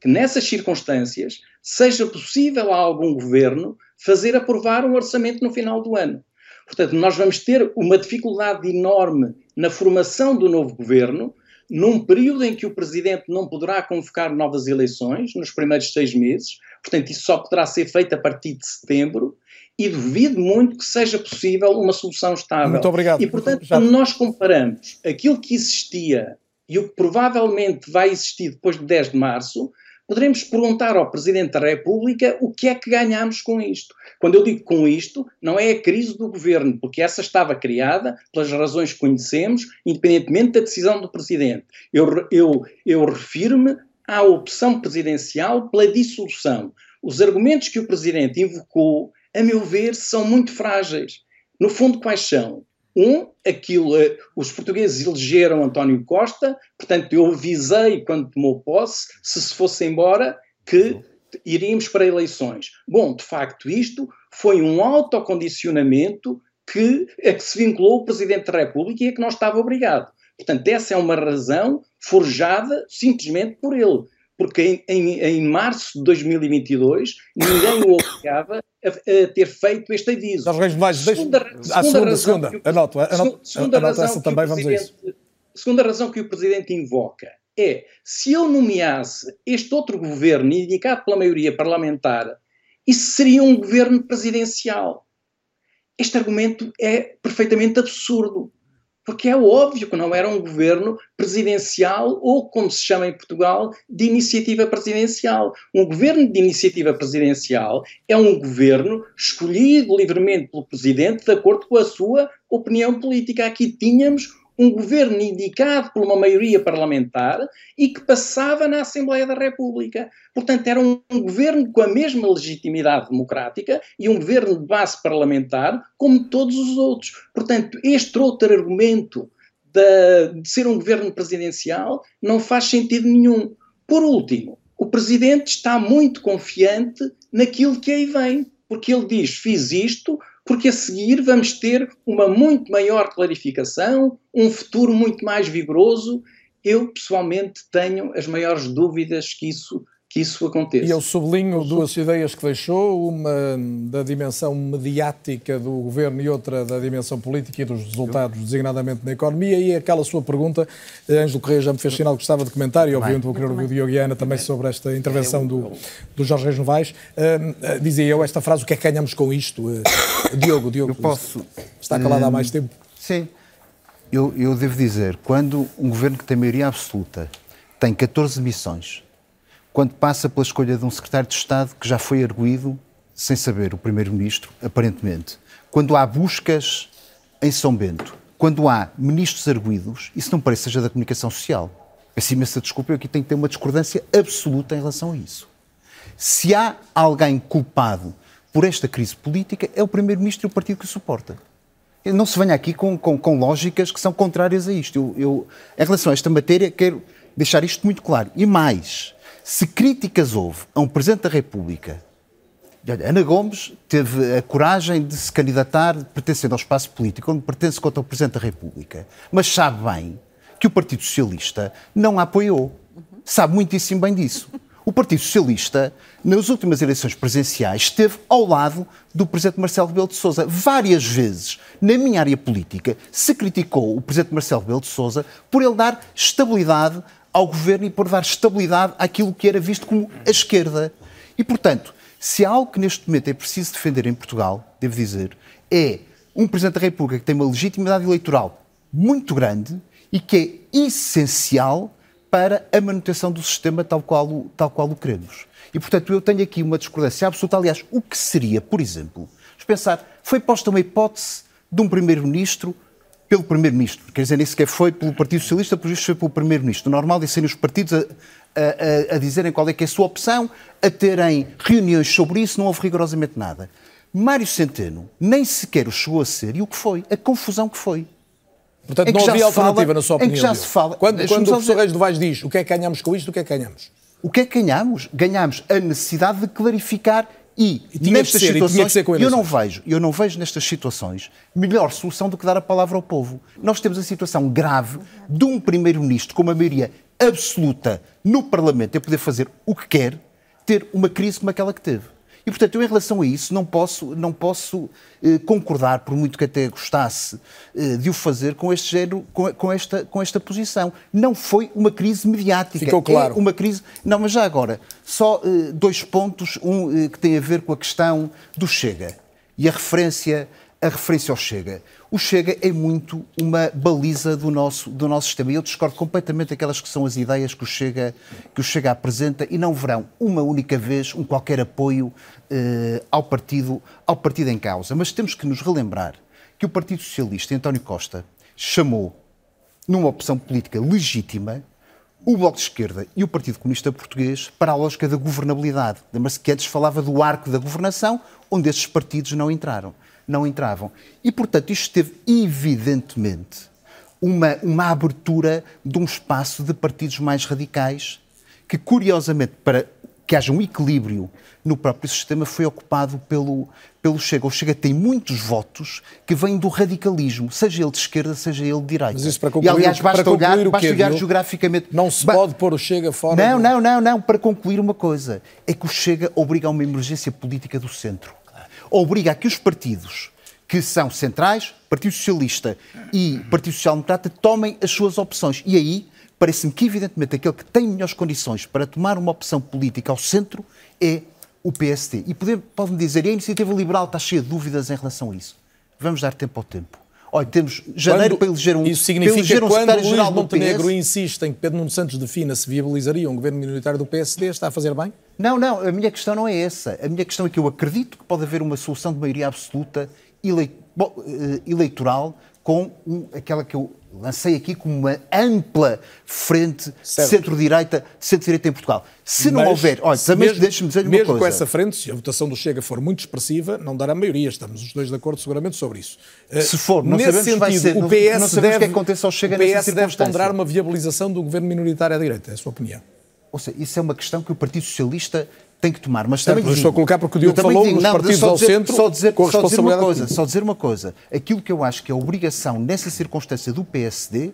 que nessas circunstâncias seja possível a algum governo fazer aprovar um orçamento no final do ano. Portanto, nós vamos ter uma dificuldade enorme na formação do novo governo, num período em que o presidente não poderá convocar novas eleições, nos primeiros seis meses, portanto, isso só poderá ser feito a partir de setembro, e duvido muito que seja possível uma solução estável. Muito obrigado. E, portanto, Já... quando nós comparamos aquilo que existia e o que provavelmente vai existir depois de 10 de março, poderemos perguntar ao Presidente da República o que é que ganhamos com isto. Quando eu digo com isto, não é a crise do governo, porque essa estava criada pelas razões que conhecemos, independentemente da decisão do Presidente. Eu, eu, eu refiro-me à opção presidencial pela dissolução. Os argumentos que o Presidente invocou a meu ver, são muito frágeis. No fundo, quais são? Um, aquilo, eh, os portugueses elegeram António Costa, portanto, eu avisei quando tomou posse, se se fosse embora, que iríamos para eleições. Bom, de facto, isto foi um autocondicionamento que, a que se vinculou o Presidente da República e a que não estava obrigado. Portanto, essa é uma razão forjada simplesmente por ele porque em, em, em, março de 2022 ninguém o obrigava a, a, ter feito este aviso. Jorge Reis Vaz, segunda, deixa, segunda, segunda, segunda, anoto, anoto, segunda anoto essa também, vamos a isso. Segunda razão que o Presidente invoca é, se eu nomeasse este outro governo indicado pela maioria parlamentar, isso seria um governo presidencial. Este argumento é perfeitamente absurdo porque é óbvio que não era um governo presidencial ou, como se chama em Portugal, de iniciativa presidencial. Um governo de iniciativa presidencial é um governo escolhido livremente pelo presidente de acordo com a sua opinião política. Aqui tínhamos um governo indicado por uma maioria parlamentar e que passava na Assembleia da República. Portanto, era um, um governo com a mesma legitimidade democrática e um governo de base parlamentar como todos os outros. Portanto, este outro argumento de, de ser um governo presidencial não faz sentido nenhum. Por último, o presidente está muito confiante naquilo que aí vem, porque ele diz: fiz isto, porque a seguir vamos ter uma muito maior clarificação, um futuro muito mais vigoroso. Eu, pessoalmente, tenho as maiores dúvidas que isso que isso aconteça. E eu sublinho duas ideias que deixou, uma da dimensão mediática do governo e outra da dimensão política e dos resultados, designadamente na economia, e aquela sua pergunta, Ângelo Correia já me fez sinal que gostava de comentar, e obviamente vou querer ouvir o Diogo Guiana também sobre esta intervenção do, do Jorge Reis Novaes. Uh, dizia eu esta frase, o que é que ganhamos com isto? Uh, Diogo, Diogo, eu posso, está calado há mais tempo. Sim, eu, eu devo dizer, quando um governo que tem maioria absoluta tem 14 missões, quando passa pela escolha de um secretário de Estado que já foi arguído, sem saber, o Primeiro-Ministro, aparentemente. Quando há buscas em São Bento, quando há ministros arguídos, isso não parece seja da comunicação social. Peço imensa desculpa, eu aqui tenho que ter uma discordância absoluta em relação a isso. Se há alguém culpado por esta crise política, é o Primeiro-Ministro e o partido que o suporta. Não se venha aqui com, com, com lógicas que são contrárias a isto. Eu, eu, em relação a esta matéria, quero deixar isto muito claro. E mais, se críticas houve a um Presidente da República, Ana Gomes teve a coragem de se candidatar pertencendo ao espaço político, onde pertence contra o Presidente da República, mas sabe bem que o Partido Socialista não a apoiou. Sabe muitíssimo bem disso. O Partido Socialista, nas últimas eleições presidenciais, esteve ao lado do Presidente Marcelo Rebelo de Sousa. Várias vezes, na minha área política, se criticou o Presidente Marcelo Rebelo de Sousa por ele dar estabilidade ao governo e por dar estabilidade àquilo que era visto como a esquerda. E, portanto, se há algo que neste momento é preciso defender em Portugal, devo dizer, é um Presidente da República que tem uma legitimidade eleitoral muito grande e que é essencial para a manutenção do sistema tal qual, tal qual o queremos. E, portanto, eu tenho aqui uma discordância absoluta. Aliás, o que seria, por exemplo, pensar, foi posta uma hipótese de um Primeiro-Ministro pelo Primeiro-Ministro. Quer dizer, nem sequer foi pelo Partido Socialista, por isso foi pelo Primeiro-Ministro. O normal é serem os partidos a, a, a, dizerem qual é que é a sua opção, a terem reuniões sobre isso, não houve rigorosamente nada. Mário Centeno nem sequer o chegou a ser, e o que foi? A confusão que foi. Portanto, não havia alternativa, fala, na sua opinião. Em que já se fala. Quando, quando o professor Reis do Vaz diz o que é que ganhamos com isto, o que é que ganhamos? O que é que ganhamos? Ganhamos a necessidade de clarificar e, e nestas ser, situações, e eu não vejo, eu não vejo nestas situações melhor solução do que dar a palavra ao povo. Nós temos a situação grave de um primeiro-ministro com uma maioria absoluta no Parlamento a poder fazer o que quer, ter uma crise como aquela que teve. E, portanto, eu em relação a isso não posso, não posso eh, concordar, por muito que até gostasse eh, de o fazer, com este género, com, com, esta, com esta posição. Não foi uma crise mediática. Ficou claro. É uma crise... Não, mas já agora, só eh, dois pontos. Um eh, que tem a ver com a questão do Chega e a referência, a referência ao Chega o Chega é muito uma baliza do nosso, do nosso sistema. E eu discordo completamente daquelas que são as ideias que o, Chega, que o Chega apresenta e não verão uma única vez um qualquer apoio eh, ao, partido, ao partido em causa. Mas temos que nos relembrar que o Partido Socialista, António Costa, chamou, numa opção política legítima, o Bloco de Esquerda e o Partido Comunista Português para a lógica da governabilidade. Lembra-se que antes falava do arco da governação, onde esses partidos não entraram não entravam. E, portanto, isto teve evidentemente uma, uma abertura de um espaço de partidos mais radicais que, curiosamente, para que haja um equilíbrio no próprio sistema, foi ocupado pelo, pelo Chega. O Chega tem muitos votos que vêm do radicalismo, seja ele de esquerda, seja ele de direita. Mas isso para concluir, e, aliás, basta para olhar, o basta olhar geograficamente. Não se pode pôr o Chega fora. Não, do... não, não, não. Para concluir uma coisa, é que o Chega obriga a uma emergência política do centro obriga a que os partidos que são centrais, Partido Socialista e Partido Social Democrata, tomem as suas opções. E aí, parece-me que, evidentemente, aquele que tem melhores condições para tomar uma opção política ao centro é o PSD. E pode-me dizer, e a iniciativa liberal está cheia de dúvidas em relação a isso. Vamos dar tempo ao tempo. Olha, temos janeiro quando, para eleger um Isso significa que um quando Luís Montenegro insiste em que Pedro Nuno Santos defina se viabilizaria um governo minoritário do PSD, está a fazer bem? Não, não, a minha questão não é essa. A minha questão é que eu acredito que pode haver uma solução de maioria absoluta eh, eleitoral com um, aquela que eu lancei aqui como uma ampla frente centro-direita centro-direita em Portugal. Se não Mas, houver, olha, também deixe-me dizer uma coisa. Mesmo com essa frente, se a votação do Chega for muito expressiva, não dará maioria. Estamos os dois de acordo seguramente sobre isso. Eh, Se for, não Nesse sabemos sentido, vai ser, o PS não deve, o que é que acontece ao Chega o PS deve ponderar uma viabilização do governo minoritário à direita, é a sua opinião. Ou seja, isso é uma questão que o Partido Socialista tem que tomar. Mas também mas digo, estou a colocar porque o Diogo falou digo, nos não, partidos só ao dizer, centro só dizer, com só dizer uma coisa, só dizer uma coisa. Aquilo que eu acho que é a obrigação nessa circunstância do PSD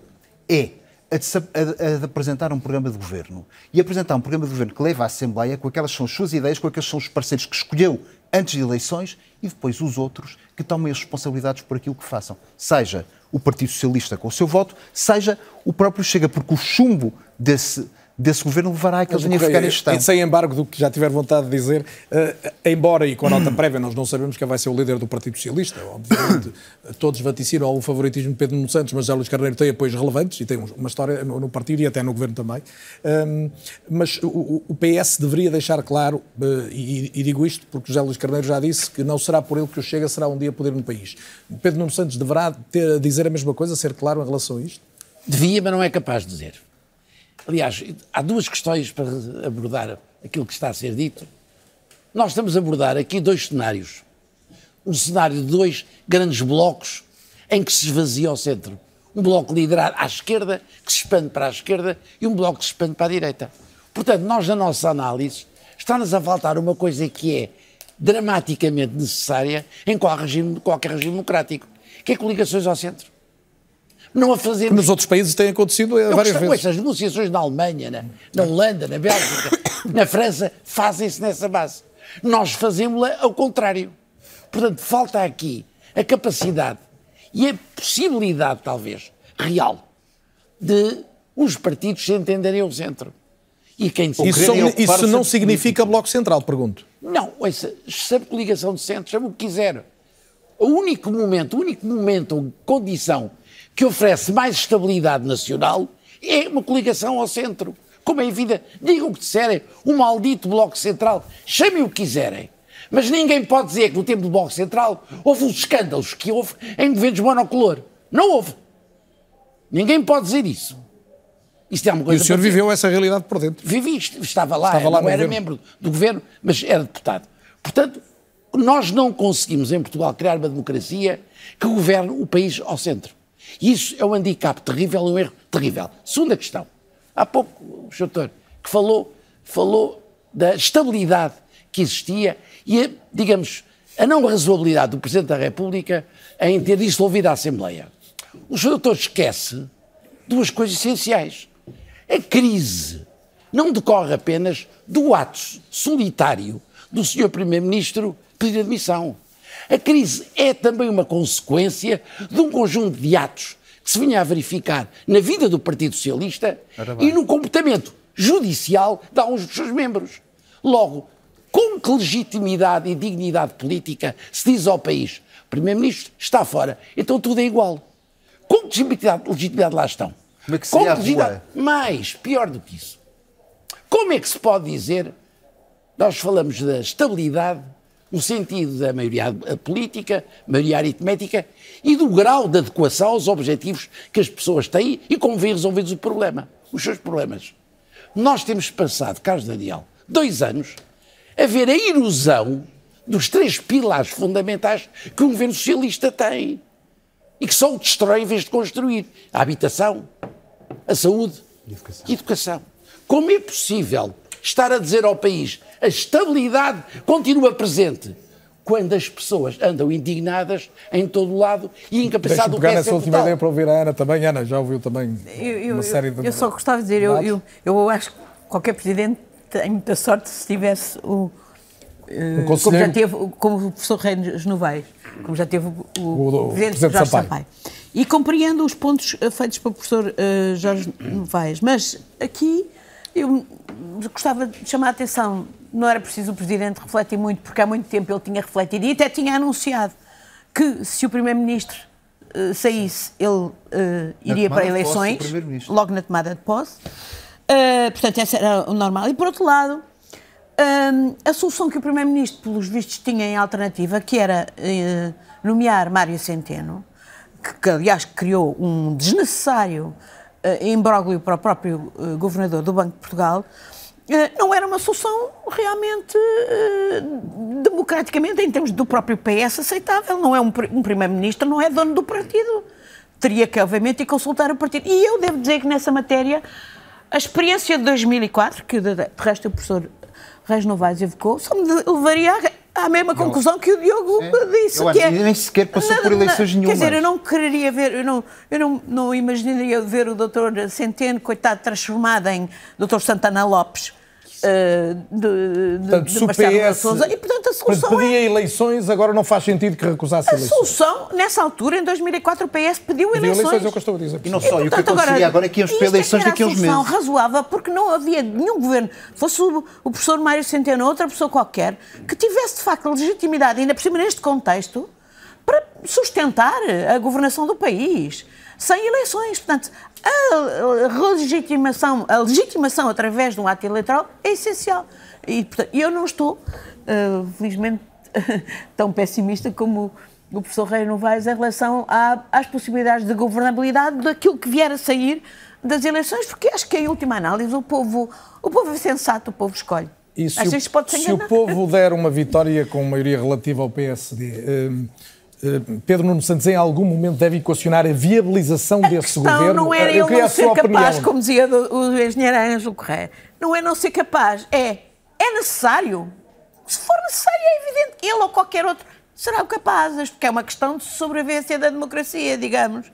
é a de, a de, apresentar um programa de governo. E apresentar um programa de governo que leva à Assembleia com aquelas são as suas ideias, com aqueles são os parceiros que escolheu antes de eleições e depois os outros que tomem as responsabilidades por aquilo que façam. Seja o Partido Socialista com o seu voto, seja o próprio Chega, porque o chumbo desse desse governo levará a que eles venham ficar em gestão. Sem embargo do que já tiver vontade de dizer, uh, embora e com a nota [CLEARS THROAT] prévia nós não sabemos quem vai ser o líder do Partido Socialista, obviamente [CLEARS THROAT] todos vaticinam algum favoritismo de Pedro Nuno Santos, mas já Luís Carneiro tem apoios relevantes e tem uma história no, no partido e até no governo também. Um, mas o, o, PS deveria deixar claro, uh, e, e, digo isto porque José Luís Carneiro já disse que não será por ele que o Chega será um dia poder no país. Pedro Nuno Santos deverá ter, dizer a mesma coisa, ser claro em relação a isto? Devia, mas não é capaz de dizer. Aliás, há duas questões para abordar aquilo que está a ser dito. Nós estamos a abordar aqui dois cenários. Um cenário de dois grandes blocos em que se esvazia o centro. Um bloco liderado à esquerda, que se expande para a esquerda, e um bloco que se expande para a direita. Portanto, nós, na nossa análise, está-nos a faltar uma coisa que é dramaticamente necessária em qualquer regime, qualquer regime democrático, que é coligações ao centro não a. Nos outros países tem acontecido várias vezes. Essas negociações na Alemanha, na, na Holanda, na Bélgica, [COUGHS] Na França fazem-se nessa base. Nós fazemos-la ao contrário. Portanto, falta aqui a capacidade e a possibilidade, talvez, real, de os partidos se entenderem ao centro. E quem Isso, isso não significa Bloco Central, pergunto. Não, ouça, chame coligação de centro, chame o que quiser. O único momento, o único momento ou condição que oferece mais estabilidade nacional é uma coligação ao centro. Como é evidente, digam o que disserem, o maldito Bloco Central, chamem o que quiserem. Mas ninguém pode dizer que no tempo do Bloco Central houve os escândalos que houve em governos monocolor. Não houve. Ninguém pode dizer isso. Isto é uma coisa e o senhor viveu essa realidade por dentro? Vivi, estava lá, Estava lá não era governo. membro do governo, mas era deputado. Portanto, nós não conseguimos em Portugal criar uma democracia que governe o país ao centro. Isso é um handicap terrível, um erro terrível. Segunda questão. Há pouco o Sr. Que falou, falou da estabilidade que existia e, digamos, a não razoabilidade do Presidente da República em ter dissolvido a Assembleia. O Sr. Doutor esquece duas coisas essenciais. A crise não decorre apenas do ato solitário do Sr. Primeiro-Ministro pedir admissão. A crise é também uma consequência de um conjunto de atos que se vinha a verificar na vida do Partido Socialista e no comportamento judicial de alguns dos seus membros. Logo, com que legitimidade e dignidade política se diz ao país Primeiro-Ministro está fora, então tudo é igual. Com que legitimidade, legitimidade lá estão? Como é que seria Com legitimidade-? Mais, pior do que isso. Como é que se pode dizer, nós falamos da estabilidade, no sentido da maioria política, maioria aritmética e do grau de adequação aos objetivos que as pessoas têm e como vêm resolvidos o problema, os seus problemas. Nós temos passado, Carlos Daniel, dois anos a ver a erosão dos três pilares fundamentais que um governo socialista tem e que só o destrói em vez de construir. A habitação, a saúde e a educação. Como é possível estar a dizer ao país a estabilidade continua presente quando as pessoas andam indignadas em todo o lado e Deixa-me incapacitadas do pegar PS nessa é última ideia para ouvir a Ana também. Ana, já ouviu também Eu, eu- uma série eu- de... eu só gostava de dizer, eu, eu, eu acho que qualquer presidente tem muita sorte se tivesse o. eh, como já teve, o- como o professor Reis Novaes, como já teve o, o, O- presidente Presidente Jorge Sampaio. Sampaio. E compreendo os pontos eh, feitos pelo professor eh, Jorge Novaes, mas aqui eu gostava de chamar a atenção, não era preciso o Presidente refletir muito, porque há muito tempo ele tinha refletido e até tinha anunciado que se o Primeiro-Ministro eh, saísse, ele Na iria para posse eleições, Primeiro-Ministro. logo na tomada de posse. Uh, portanto, essa era o normal. E, por outro lado, um, a solução que o Primeiro-Ministro, pelos vistos, tinha em alternativa, que era nomear Mário Centeno, que, que, aliás criou um desnecessário imbróglio para o próprio eh, Governador do Banco de Portugal, eh, não era uma solução realmente eh, democraticamente, em termos do próprio PS, aceitável. Não é um, pri- Primeiro-Ministro, não é dono do partido. Teria que, obviamente, ir consultar o partido. E eu devo dizer que nessa matéria, a experiência de 2004, que de, resto o professor Reis Novaes evocou, só me levaria à, à mesma conclusão que o Diogo disse. eu que é, nem sequer passou Nada- por eleições Quer nenhumas. dizer, eu não quereria ver, eu não, eu não, não imaginaria ver o doutor Centeno, coitado, transformado em doutor Santana Lopes. Eh, de, de, Portanto, de Marcelo PS Sousa. E, portanto, a solução portanto, é pedia eleições, agora não faz sentido que recusasse a eleições. solução, nessa altura, em 2004, o PS pediu Pedia eleições. eleições, é o que eu estou a dizer. E não só, e o que acontecia agora é que íamos para isto é eleições era daqui a uns a solução meses. razoável, porque não havia nenhum governo, fosse o, o professor Mário Centeno ou outra pessoa qualquer, que tivesse de facto legitimidade, ainda por cima neste contexto, para sustentar a governação do país, sem eleições. Portanto, a legitimação, a legitimação através de um ato eleitoral é essencial. E portanto, eu não estou, eh, felizmente, [LAUGHS] tão pessimista como o professor Rei Novaes em relação à- às possibilidades de governabilidade daquilo que vier a sair das eleições, porque acho que em última análise o povo, o povo é sensato, o povo escolhe. E se, o, ser se o povo der uma vitória com maioria relativa ao PSD, hum, Pedro Nuno Santos em algum momento deve equacionar a viabilização desse Não, governo? não era Eu ele queria não a ser capaz, opinião. como dizia o engenheiro Ângelo Correia. Não é não ser capaz, é, é necessário. Se for necessário, é evidente que ele ou qualquer outro será capaz, porque é uma questão de sobrevivência da democracia, digamos.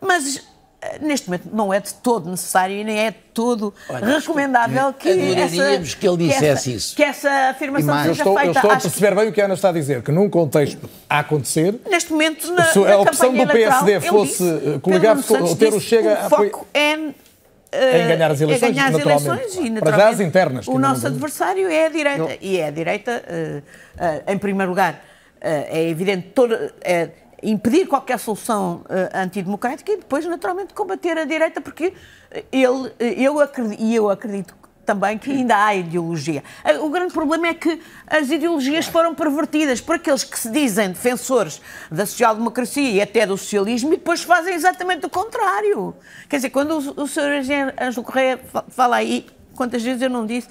Mas neste momento não é de todo necessário e nem é de todo Olha, recomendável que essa, que ele dissesse que essa, isso. Que essa afirmação seja eu estou, feita. Eu estou a perceber bem o que a Ana está a dizer, que num contexto a acontecer... Neste momento, na, se a opção do PSD fosse eh, coligar-se ou ter o Chega... O foco é em ganhar as eleições, é ganhar as naturalmente. eleições e, naturalmente, Para já as internas. O nosso adversário é a direita. Não. E é a direita, uh, uh, em primeiro lugar, uh, é evidente, toda, é impedir qualquer solução antidemocrática e depois, naturalmente, combater a direita, porque ele, eu acredito, e eu acredito também que ainda há ideologia. O grande problema é que as ideologias foram pervertidas por aqueles que se dizem defensores da social-democracia e até do socialismo e depois fazem exatamente o contrário. Quer dizer, quando o, o Sr. Ângelo Correia fala aí, quantas vezes eu não disse,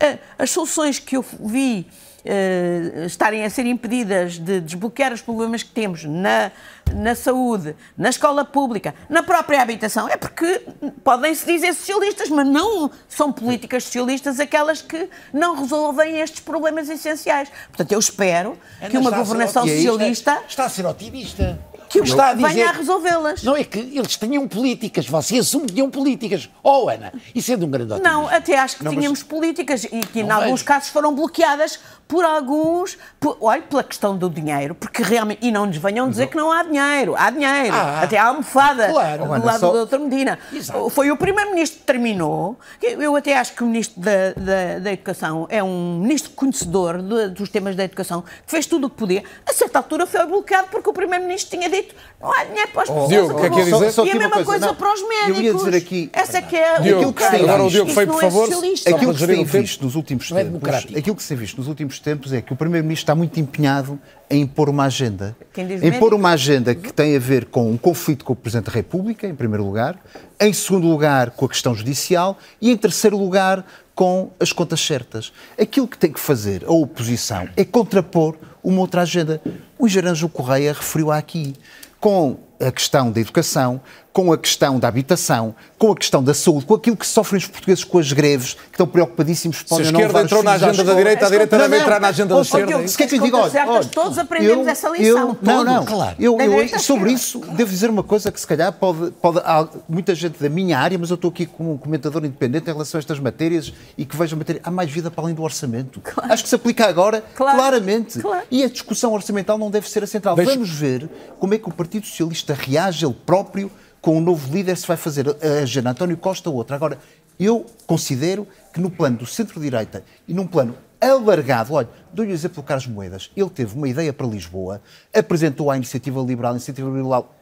eh, as soluções que eu vi uh, estarem a ser impedidas de desbloquear os problemas que temos na, na saúde, na escola pública, na própria habitação, é porque podem-se dizer socialistas, mas não são políticas socialistas aquelas que não resolvem estes problemas essenciais. Portanto, eu espero que uma governação socialista. Está a ser otimista que o está a dizer... venha a resolvê-las. Não é que eles tinham políticas, você assume que tinham políticas. Oh, Ana, isso é de um grande otimismo. Não, até acho que não, tínhamos mas... políticas e que, em alguns casos, foram bloqueadas por alguns, por, olha, pela questão do dinheiro, porque realmente, e não nos venham dizer que não há dinheiro, há dinheiro, ah, até há almofada claro, do lado só... da doutora Medina. Exato. Foi o primeiro-ministro que terminou, eu até acho que o ministro da, da, da Educação é um ministro conhecedor de, dos temas da educação, que fez tudo o que podia, a certa altura foi bloqueado porque o primeiro-ministro tinha dito não há dinheiro para as pessoas. Diogo, o que é que ia dizer? Só, só e a mesma coisa, coisa para os médicos. Eu ia dizer aqui... Essa é que é... Diogo, aquilo que se tem agora o Diogo foi, por favor, aquilo que se tem visto nos últimos tempos, aquilo que se tem visto nos últimos tempos é que o Primeiro-Ministro está muito empenhado em impor uma agenda. Em impor uma agenda que tem a ver com um conflito com o Presidente da República, em primeiro lugar, em segundo lugar, com a questão judicial e, em terceiro lugar, com as contas certas. Aquilo que tem que fazer a oposição é contrapor uma outra agenda. O Geranjo Correia referiu aqui, com a questão da educação, com a questão da habitação, com a questão da saúde, com aquilo que sofrem os portugueses com as greves, que estão preocupadíssimos. Se a esquerda entrou na agenda da direita, a direita deve entrar na agenda da esquerda. Se quer que eu diga, olha, todos aprendemos eu, essa lição. Eu, não, não, claro. Eu, eu, sobre isso, devo dizer uma coisa que se calhar pode, pode... Há muita gente da minha área, mas eu estou aqui como um comentador independente em relação a estas matérias e que vejo a matéria. Há mais vida para além do orçamento. Claro. Acho que se aplica agora claro. claramente. Claro. E a discussão orçamental não deve ser a central. Deixe... Vamos ver como é que o Partido Socialista reage ele próprio com o novo líder se vai fazer a agenda António Costa ou outra. Agora, eu considero que no plano do centro-direita e num plano alargado, olha, dou-lhe o exemplo do Carlos Moedas, ele teve uma ideia para Lisboa, apresentou à Iniciativa Liberal, a Iniciativa Liberal,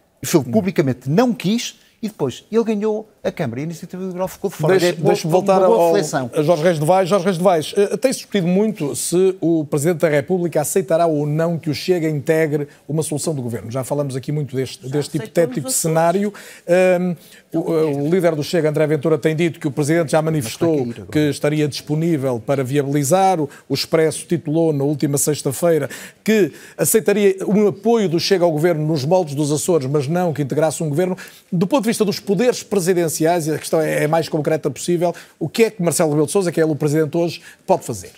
publicamente não quis, e depois ele ganhou a Câmara e a Iniciativa Liberal ficou de fora. Deixe-me deixe voltar ao, a Jorge Reis de Vais. Jorge Reis de Vais, uh, tem-se discutido muito se o Presidente da República aceitará ou não que o Chega integre uma solução do Governo. Já falamos aqui muito deste, deste hipotético cenário. Uh, o, o, líder do Chega, André Ventura, tem dito que o Presidente já manifestou que estaria disponível para viabilizar. O, o Expresso titulou na última sexta-feira que aceitaria um apoio do Chega ao Governo nos moldes dos Açores, mas não que integrasse um Governo. Do ponto de vista dos poderes presidenciais, e a questão é, é mais concreta possível, o que é que Marcelo Rebelo de Sousa, que é o Presidente hoje, pode fazer?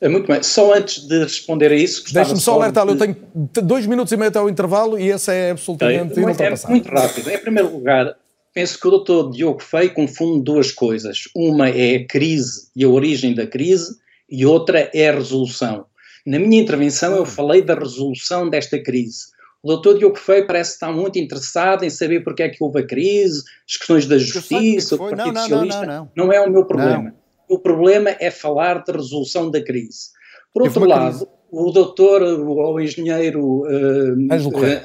É muito bem. Só antes de responder a isso... Deixe-me só alertar, de... eu tenho dois minutos e meio até o intervalo e esse é absolutamente é, é muito rápido. Em primeiro lugar, penso que o doutor Diogo Feio confunde duas coisas. Uma é a crise e a origem da crise e outra é a resolução. Na minha intervenção eu falei da resolução desta crise. O doutor Diogo Feio parece estar muito interessado em saber porque é que houve a crise, as questões da justiça, do Partido não, Socialista. Não, não, não, não, é o meu problema. O problema é falar de resolução da crise. Por outro lado, crise. o doutor, o engenheiro uh, Ângelo Correia,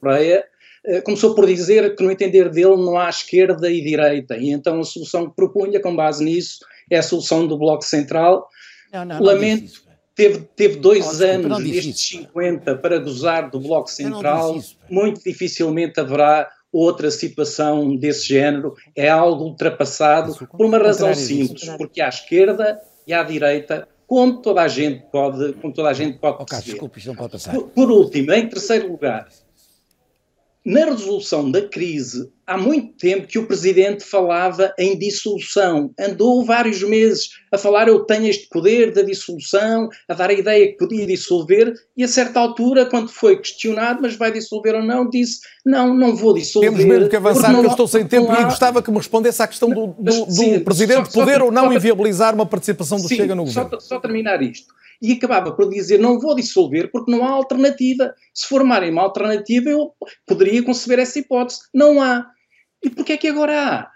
Correia uh, começou por dizer que, no entender dele, não há esquerda e direita. E então a solução que propunha, com base nisso, é a solução do Bloco Central. Não, não, Lamento teve, teve dois oh, anos destes 50 para gozar do Bloco Central, isso, muito dificilmente haverá outra situação desse género. É algo ultrapassado por uma razão simples, porque à esquerda e à direita, como toda a gente pode, como toda a gente pode oh, desculpe, isto não pode passar. Por, por último, em terceiro lugar, na resolução da crise, há muito tempo que o Presidente falava em dissolução. Andou vários meses a falar eu tenho este poder da dissolução, a dar a ideia que podia dissolver, e a certa altura, quando foi questionado, mas vai dissolver ou não, disse não, não vou dissolver. Temos mesmo que avançar, porque eu estou sem tempo há... e gostava que me respondesse à questão do, do, do sim, Presidente só, poder só, ou não inviabilizar uma participação do sim, Chega no governo. Só terminar isto e acabava por dizer não vou dissolver porque não há alternativa. Se formarem uma alternativa, eu poderia conceber essa hipótese. Não há. E porquê é que agora há?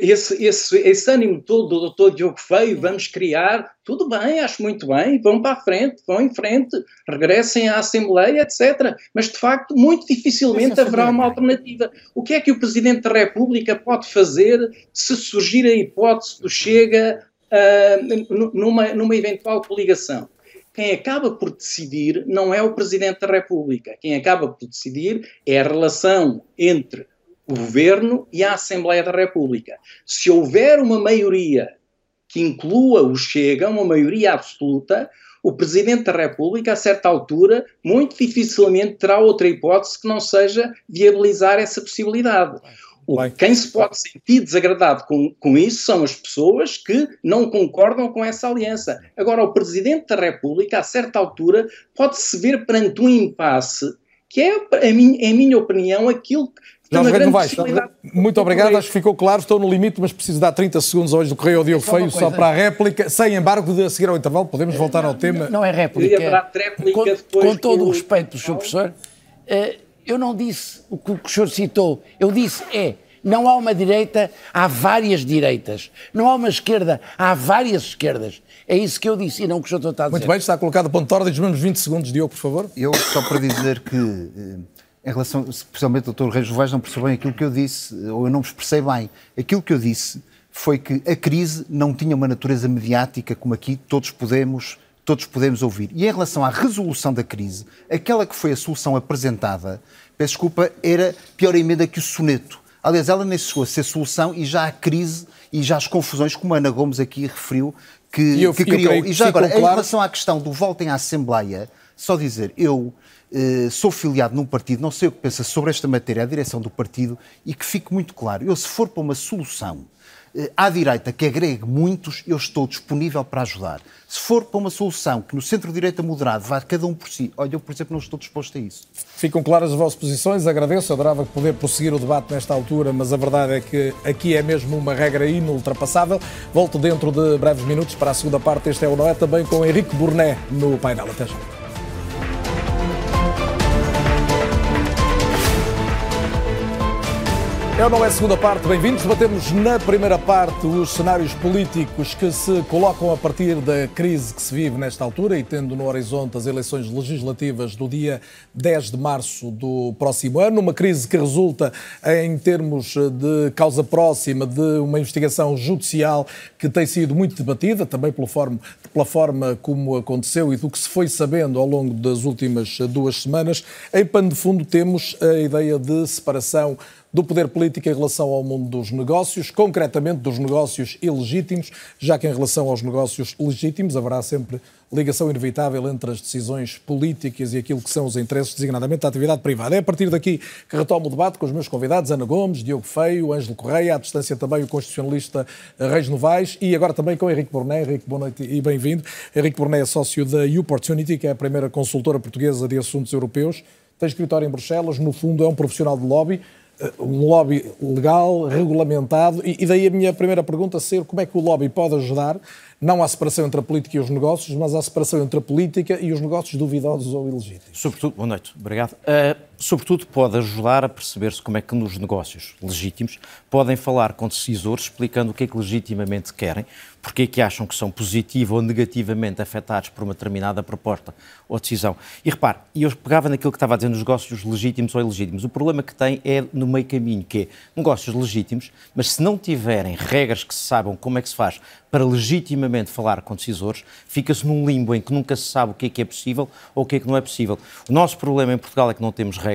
Esse, esse, esse ânimo todo do doutor Diogo Feio, vamos criar, tudo bem, acho muito bem, vão para a frente, vão em frente, regressem à Assembleia, etc. Mas, de facto, muito dificilmente haverá uma alternativa. O que é que o Presidente da República pode fazer se surgir a hipótese do Chega uh, numa, numa eventual coligação. Quem acaba por decidir não é o Presidente da República. Quem acaba por decidir é a relação entre o Governo e a Assembleia da República. Se houver uma maioria que inclua o Chega, uma maioria absoluta, o Presidente da República, a certa altura, muito dificilmente terá outra hipótese que não seja viabilizar essa possibilidade. O, quem se pode sentir desagradado com, com isso são as pessoas que não concordam com essa aliança. Agora, o Presidente da República, a certa altura, pode-se ver perante um impasse que é, em minha opinião, aquilo que Jorge Reis Novaes, muito obrigado, acho que ficou claro, estou no limite, mas preciso dar 30 segundos hoje do Correio ao Diogo Feio, só para a réplica, sem embargo de a seguir ao intervalo, podemos voltar ao tema. Não é réplica. com, com todo o respeito do Sr. Professor, uh, eu não disse o que o senhor citou. Eu disse é, não há uma direita, há várias direitas. Não há uma esquerda, há várias esquerdas. É isso que eu disse e não o que o senhor está a dizer. Muito bem, está colocado o ponto de ordem. Os 20 segundos, Diogo, por favor. Eu, só para dizer que, eh, em relação, especialmente o Dr. Reis Vaz não percebeu bem aquilo que eu disse, ou eu não me expressei bem. Aquilo que eu disse foi que a crise não tinha uma natureza mediática como aqui todos podemos todos podemos ouvir. E em relação à resolução da crise, aquela que foi a solução apresentada, peço desculpa, era pior emenda que o soneto. Aliás, ela nem chegou a ser solução e já a crise e já as confusões, como a Ana Gomes aqui referiu, que, eu, que criou. E já agora, claro... em relação à questão do voltem à Assembleia, só dizer, eu eh, sou filiado num partido, não sei o que pensa sobre esta matéria, a direção do partido, e que fique muito claro, eu se for para uma solução à direita que agregue muitos, eu estou disponível para ajudar. Se for para uma solução que no centro-direita moderado vá cada um por si, olha, eu, por exemplo, não estou disposto a isso. Ficam claras as vossas posições, agradeço, adorava poder prosseguir o debate nesta altura, mas a verdade é que aqui é mesmo uma regra inultrapassável. Volto dentro de breves minutos para a segunda parte. Este é o Noé, também com Henrique Burné no painel. Até já. É ou não é segunda parte? Bem-vindos. Debatemos na primeira parte os cenários políticos que se colocam a partir da crise que se vive nesta altura e tendo no horizonte as eleições legislativas do dia 10 de março do próximo ano. Uma crise que resulta em termos de causa próxima de uma investigação judicial que tem sido muito debatida, também pela forma, pela forma como aconteceu e do que se foi sabendo ao longo das últimas duas semanas. Em pano de fundo temos a ideia de separação do poder político em relação ao mundo dos negócios, concretamente dos negócios ilegítimos, já que em relação aos negócios legítimos haverá sempre ligação inevitável entre as decisões políticas e aquilo que são os interesses, designadamente da atividade privada. É a partir daqui que retomo o debate com os meus convidados, Ana Gomes, Diogo Feio, Ângelo Correia, à distância também o constitucionalista Reis Novaes e agora também com Henrique Borné. Henrique, boa noite e bem-vindo. Henrique Borné é sócio da Opportunity, que é a primeira consultora portuguesa de assuntos europeus. Tem escritório em Bruxelas, no fundo é um profissional de lobby um lobby legal, regulamentado, e, daí a minha primeira pergunta ser como é que o lobby pode ajudar, não à separação entre a política e os negócios, mas à separação entre a política e os negócios duvidosos ou ilegítimos. Sobretudo, boa noite, obrigado. Uh, sobretudo pode ajudar a perceber-se como é que nos negócios legítimos podem falar com decisores explicando o que é que legitimamente querem, porque é que acham que são positivo ou negativamente afetados por uma determinada proposta ou decisão. E repare, eu pegava naquilo que estava a dizer nos negócios legítimos ou ilegítimos. O problema que tem é no meio caminho, que é negócios legítimos, mas se não tiverem regras que se saibam como é que se faz para legitimamente falar com decisores, fica-se num limbo em que nunca se sabe o que é que é possível ou o que é que não é possível. O nosso problema em Portugal é que não temos regras.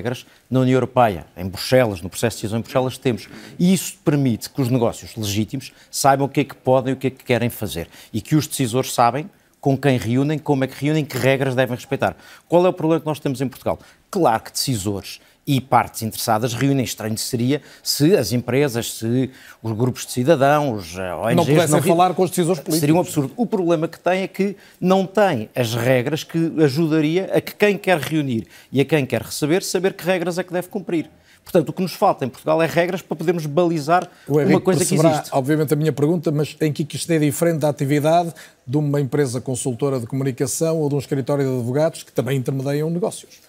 Na União Europeia, em Bruxelas, no processo de decisão em Bruxelas, temos. E isso permite que os negócios legítimos saibam o que é que podem e o que é que querem fazer. E que os decisores sabem com quem reúnem, como é que reúnem, que regras devem respeitar. Qual é o problema que nós temos em Portugal? Claro que decisores e partes interessadas reúnem. Estranho seria se as empresas, se os grupos de cidadãos, a ONGs... Não pudessem não falar com os decisores políticos. Seria um absurdo. O problema que tem é que não tem as regras que ajudaria a que quem quer reunir e a quem quer receber, saber que regras é que deve cumprir. Portanto, o que nos falta em Portugal é regras para podermos balizar uma coisa que existe. Obviamente, a minha pergunta, mas em que isto é diferente da atividade de uma empresa consultora de comunicação ou de um escritório de advogados que também intermediam negócios?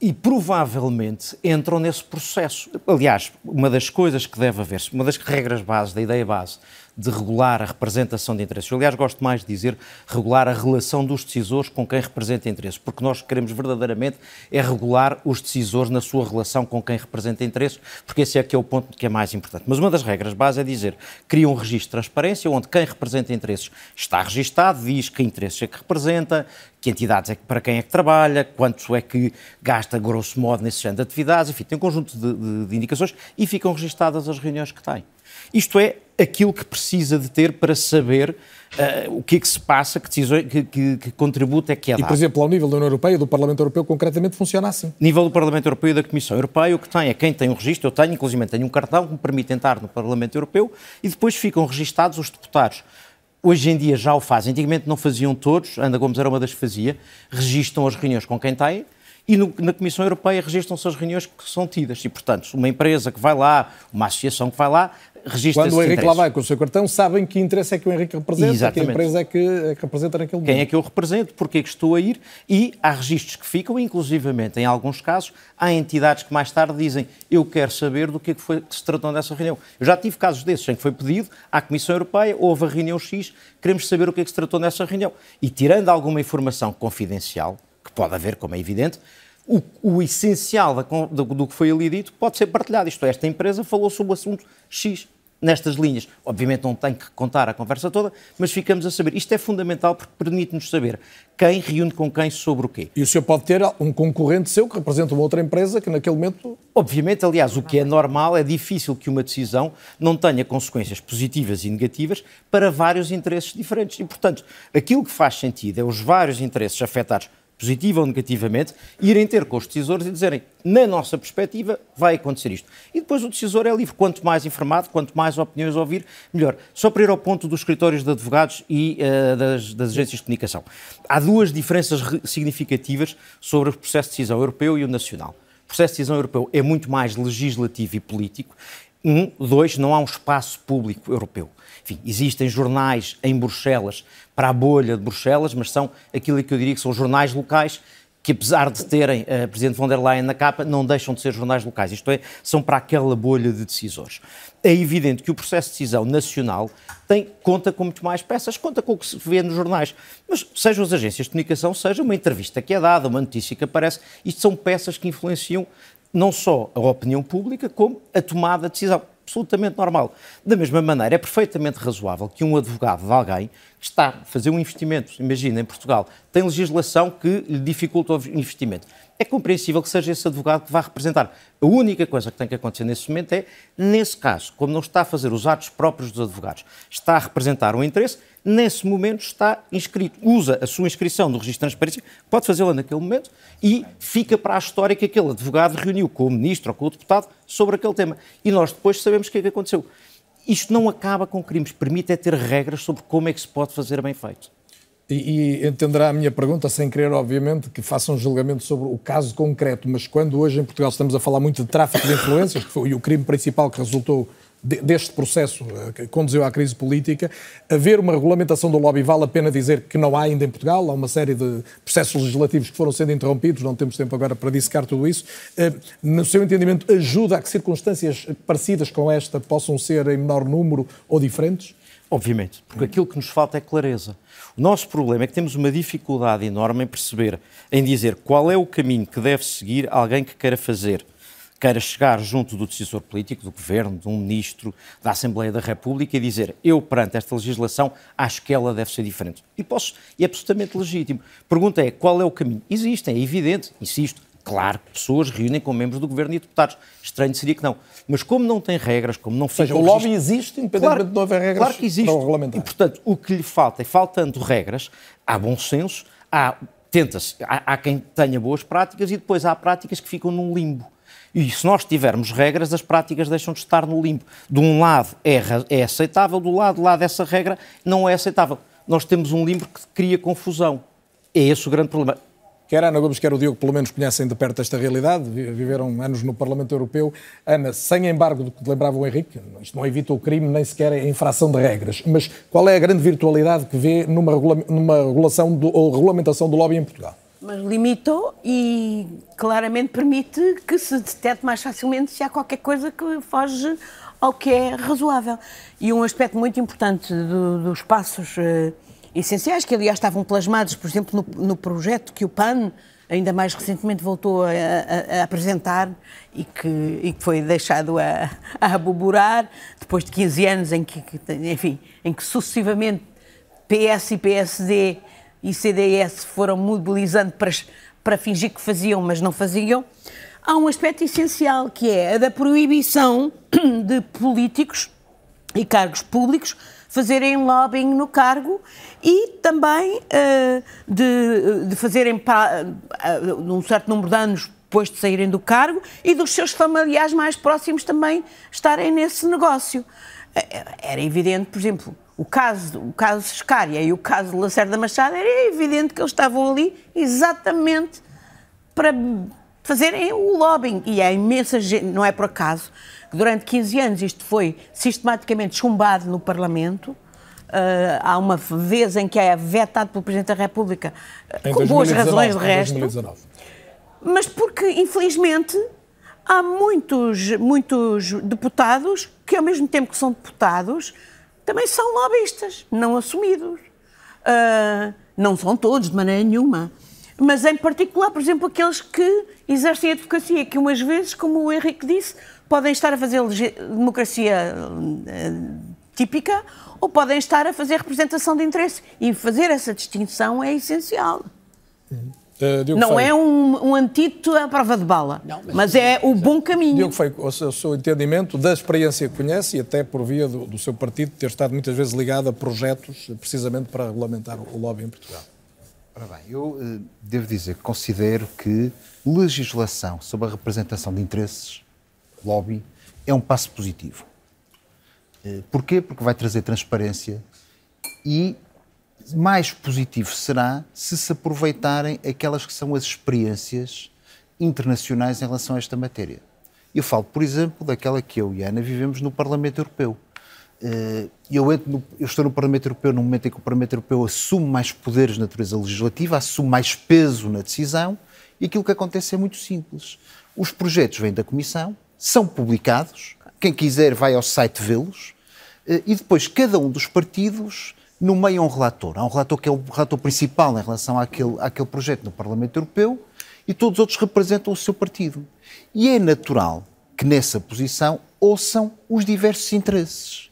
E provavelmente entram nesse processo. Aliás, uma das coisas que deve haver, uma das regras base, da ideia base de regular a representação de interesses. Eu, aliás, gosto mais de dizer regular a relação dos decisores com quem representa interesses, porque nós queremos verdadeiramente é regular os decisores na sua relação com quem representa interesses, porque esse é que é o ponto que é mais importante. Mas uma das regras base é dizer, cria um registro de transparência onde quem representa interesses está registado, diz que interesses é que representa, que entidades é que, para quem é que trabalha, quanto é que gasta, grosso modo, nesse género de atividades, enfim, tem um conjunto de, de, de indicações e ficam registadas as reuniões que tem. Isto é aquilo que precisa de ter para saber uh, o que é que se passa, que, decisões, que, que, que contributo é que é dado. E, por exemplo, ao nível da União Europeia do Parlamento Europeu, concretamente funciona assim? Nível do Parlamento Europeu e da Comissão Europeia, o que tem é quem tem um registro, eu tenho, inclusive tenho um cartão que me permite entrar no Parlamento Europeu e depois ficam registados os deputados. Hoje em dia já o fazem, antigamente não faziam todos, Ana Gomes era uma das que fazia, registram as reuniões com quem têm, e no, na Comissão Europeia registram-se as reuniões que são tidas. E, portanto, uma empresa que vai lá, uma associação que vai lá, registra Quando o Henrique lá vai com o seu cartão, sabem que interesse é que o Henrique representa, Exatamente. que empresa é que, é que representa naquele momento. Quem é que eu represento, porque é que estou a ir, e há registros que ficam, inclusivamente, em alguns casos, há entidades que mais tarde dizem eu quero saber do que, é que, foi, que se tratou nessa reunião. Eu já tive casos desses em que foi pedido à Comissão Europeia, houve a reunião X, queremos saber o que é que se tratou nessa reunião. E tirando alguma informação confidencial, pode haver, como é evidente, o, o essencial da, do, do, que foi ali dito pode ser partilhado. Isto é, esta empresa falou sobre o assunto X nestas linhas. Obviamente não tem que contar a conversa toda, mas ficamos a saber. Isto é fundamental porque permite-nos saber quem reúne com quem sobre o quê. E o senhor pode ter um concorrente seu que representa uma outra empresa que naquele momento... Obviamente, aliás, o que é normal, é difícil que uma decisão não tenha consequências positivas e negativas para vários interesses diferentes. E, portanto, aquilo que faz sentido é os vários interesses afetados positiva ou negativamente, irem ter com os decisores e dizerem, na nossa perspectiva, vai acontecer isto. E depois o decisor é livre. Quanto mais informado, quanto mais opiniões ouvir, melhor. Só para ir ao ponto dos escritórios de advogados e uh, das, das, agências de comunicação. Há duas diferenças significativas sobre o processo de decisão europeu e o nacional. O processo de decisão europeu é muito mais legislativo e político. Um, dois, não há um espaço público europeu. Enfim, existem jornais em Bruxelas para a bolha de Bruxelas, mas são aquilo que eu diria que são jornais locais que apesar de terem a uh, Presidente von der Leyen na capa, não deixam de ser jornais locais, isto é, são para aquela bolha de decisores. É evidente que o processo de decisão nacional tem, conta com muito mais peças, conta com o que se vê nos jornais, mas sejam as agências de comunicação, seja uma entrevista que é dada, uma notícia que aparece, isto são peças que influenciam não só a opinião pública, como a tomada de decisão absolutamente normal. Da mesma maneira, é perfeitamente razoável que um advogado de alguém que está a fazer um investimento, imagina, em Portugal, tem legislação que lhe dificulta o investimento. É compreensível que seja esse advogado que vá representar. A única coisa que tem que acontecer nesse momento é, nesse caso, como não está a fazer os atos próprios dos advogados, está a representar um interesse, nesse momento está inscrito. Usa a sua inscrição no registro de transparência, pode fazê-la naquele momento e fica para a história que aquele advogado reuniu com o ministro ou com o deputado sobre aquele tema. E nós depois sabemos o que é que aconteceu. Isto não acaba com crimes, permite é ter regras sobre como é que se pode fazer bem feito. E, e, entenderá a minha pergunta, sem querer, obviamente, que faça um julgamento sobre o caso concreto, mas quando hoje em Portugal estamos a falar muito de tráfico de influências, que foi o crime principal que resultou deste processo eh, que conduziu à crise política, haver uma regulamentação do lobby vale a pena dizer que não há ainda em Portugal, há uma série de processos legislativos que foram sendo interrompidos, não temos tempo agora para dissecar tudo isso. Eh, no seu entendimento, ajuda a que circunstâncias parecidas com esta possam ser em menor número ou diferentes? Obviamente, porque aquilo que nos falta é clareza. O nosso problema é que temos uma dificuldade enorme em perceber, em dizer qual é o caminho que deve seguir alguém que queira fazer queira chegar junto do decisor político, do governo, de um ministro, da Assembleia da República e dizer eu, perante esta legislação, acho que ela deve ser diferente. E posso, e é absolutamente legítimo. Pergunta é qual é o caminho? Existem, é evidente, insisto, Claro que pessoas reúnem com membros do governo e deputados. Estranho seria que não. Mas como não tem regras, como não fica. Ou seja, o lobby existe, independentemente claro, de não haver regras. Claro que existe. E, portanto, o que lhe falta é, faltando regras, há bom senso, há, tenta-se, há, há quem tenha boas práticas e depois há práticas que ficam num limbo. E se nós tivermos regras, as práticas deixam de estar no limbo. De um lado é, é aceitável, do lado, lado dessa regra não é aceitável. Nós temos um limbo que cria confusão. É esse o grande problema. Quer Ana Gomes, quer o Diogo, pelo menos conhecem de perto esta realidade, viveram anos no Parlamento Europeu. Ana, sem embargo do que lembrava o Henrique, isto não evita o crime, nem sequer a infração de regras, mas qual é a grande virtualidade que vê numa, regula numa regulação do, ou regulamentação do lobby em Portugal? Mas limitou e claramente permite que se detecte mais facilmente se há qualquer coisa que foge ao que é razoável. E um aspecto muito importante do, dos passos uh, essenciais, que aliás estavam plasmados, por exemplo, no, no projeto que o PAN ainda mais recentemente voltou a, a, a apresentar e que, e que, foi deixado a, a aboborar depois de 15 anos em que, enfim, em que sucessivamente PS e PSD e CDS foram mobilizando para, para fingir que faziam, mas não faziam. Há um aspecto essencial que é a da proibição de políticos e cargos públicos fazerem lobbying no cargo e também uh, de, de fazerem uh, um certo número de anos depois de saírem do cargo e dos seus familiares mais próximos também estarem nesse negócio. Era evidente, por exemplo, o caso, o caso Scária e o caso Lacerda Machado, era evidente que eles estavam ali exatamente para fazerem o lobbying. E há imensa gente, não é por acaso, que durante 15 anos isto foi sistematicamente chumbado no Parlamento. Uh, há uma vez em que é vetado pelo Presidente da República, em com 2019, boas razões de resto. 2019. Mas porque, infelizmente, há muitos, muitos deputados que, ao mesmo tempo que são deputados, também são lobistas, não assumidos. Uh, não são todos, de maneira nenhuma. Mas, em particular, por exemplo, aqueles que exercem a advocacia, que umas vezes, como o Henrique disse, podem estar a fazer democracia uh, típica ou podem estar a fazer representação de interesse. E fazer essa distinção é essencial. Uhum. Uh, não Feio. é um, um antídoto à prova de bala, não, mas, mas, é o bom caminho. Diogo Feio, o seu, o seu, entendimento da experiência que conhece e até por via do, do, seu partido ter estado muitas vezes ligado a projetos precisamente para regulamentar o lobby em Portugal. Ora bem, eu uh, devo dizer que considero que legislação sobre a representação de interesses, lobby, é um passo positivo. Uh, porquê? Porque vai trazer transparência e mais positivo será se se aproveitarem aquelas que são as experiências internacionais em relação a esta matéria. Eu falo, por exemplo, daquela que eu e a Ana vivemos no Parlamento Europeu. Eh, eu, no, eu, estou no Parlamento Europeu no momento em que o Parlamento Europeu assume mais poderes de natureza legislativa, assume mais peso na decisão, e aquilo que acontece é muito simples. Os projetos vêm da Comissão, são publicados, quem quiser vai ao site vê-los, eh, e depois cada um dos partidos no meio há um relator. Há um relator que é o relator principal em relação àquele, àquele projeto no Parlamento Europeu e todos os outros representam o seu partido. E é natural que nessa posição ouçam os diversos interesses.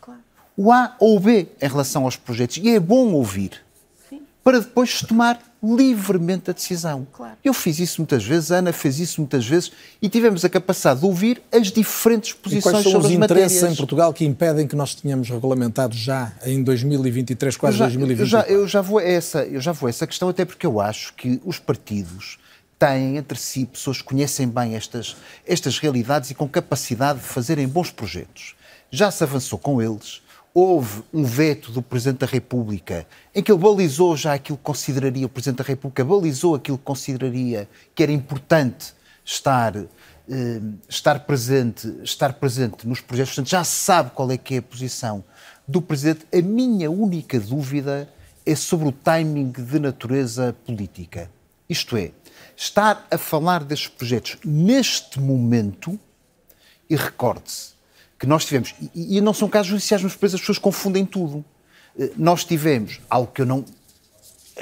O A ou o B em relação aos projetos. E é bom ouvir. Sim. Para depois tomar livremente a decisão. Claro. Eu fiz isso muitas vezes, a Ana fez isso muitas vezes e tivemos a capacidade de ouvir as diferentes posições sobre as matérias. quais são os interesses em Portugal que impedem que nós tenhamos regulamentado já em 2023, quase eu já, 2024? Eu já, eu já vou a essa, eu já vou a essa questão até porque eu acho que os partidos têm entre si pessoas que conhecem bem estas, estas realidades e com capacidade de fazerem bons projetos. Já se avançou com eles, houve um veto do Presidente da República em que ele balizou já aquilo que consideraria, o Presidente da República balizou aquilo que consideraria que era importante estar, eh, estar, presente, estar presente nos projetos. Portanto, já se sabe qual é que é a posição do Presidente. A minha única dúvida é sobre o timing de natureza política. Isto é, estar a falar destes projetos neste momento, e recorde-se, que nós tivemos, e, e não são casos judiciais, mas depois as pessoas confundem tudo. Eh, nós tivemos algo que eu não,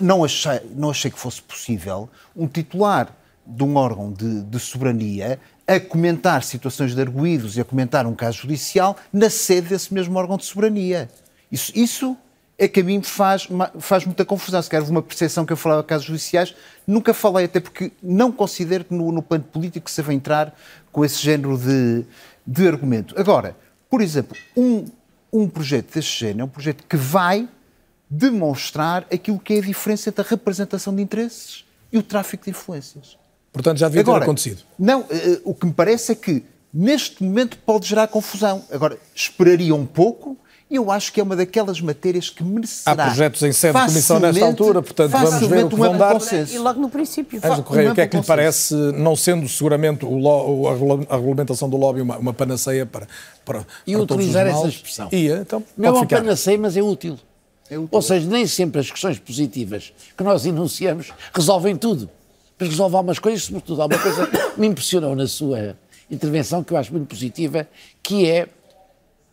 não, achei, não achei que fosse possível, um titular de um órgão de, de soberania a comentar situações de arguídos e a comentar um caso judicial na sede desse mesmo órgão de soberania. Isso, isso é que a mim faz, faz muita confusão. Se quer uma percepção que eu falava de casos judiciais, nunca falei, até porque não considero que no, no plano político se vai entrar com esse género de, de argumento. Agora, por exemplo, um, um projeto deste género é um projeto que vai demonstrar aquilo que é a diferença entre a representação de interesses e o tráfico de influências. Portanto, já devia Agora, ter acontecido. Não, eh, o que me parece é que neste momento pode gerar confusão. Agora, esperaria um pouco eu acho que é uma daquelas matérias que merecerá. Há projetos em sede de comissão nesta altura, portanto vamos ver o que vão dar. E logo no princípio. Ângelo Correia, o que é que lhe parece, não sendo seguramente o lo, a regulamentação do lobby uma, uma panaceia para, para, e para utilizar essa expressão. Ia, então, não é uma ficar. panaceia, mas é útil. é útil. Ou seja, nem sempre as questões positivas que nós enunciamos resolvem tudo. Mas resolve algumas coisas, sobretudo, há uma coisa que me impressionou na sua intervenção, que eu acho muito positiva, que é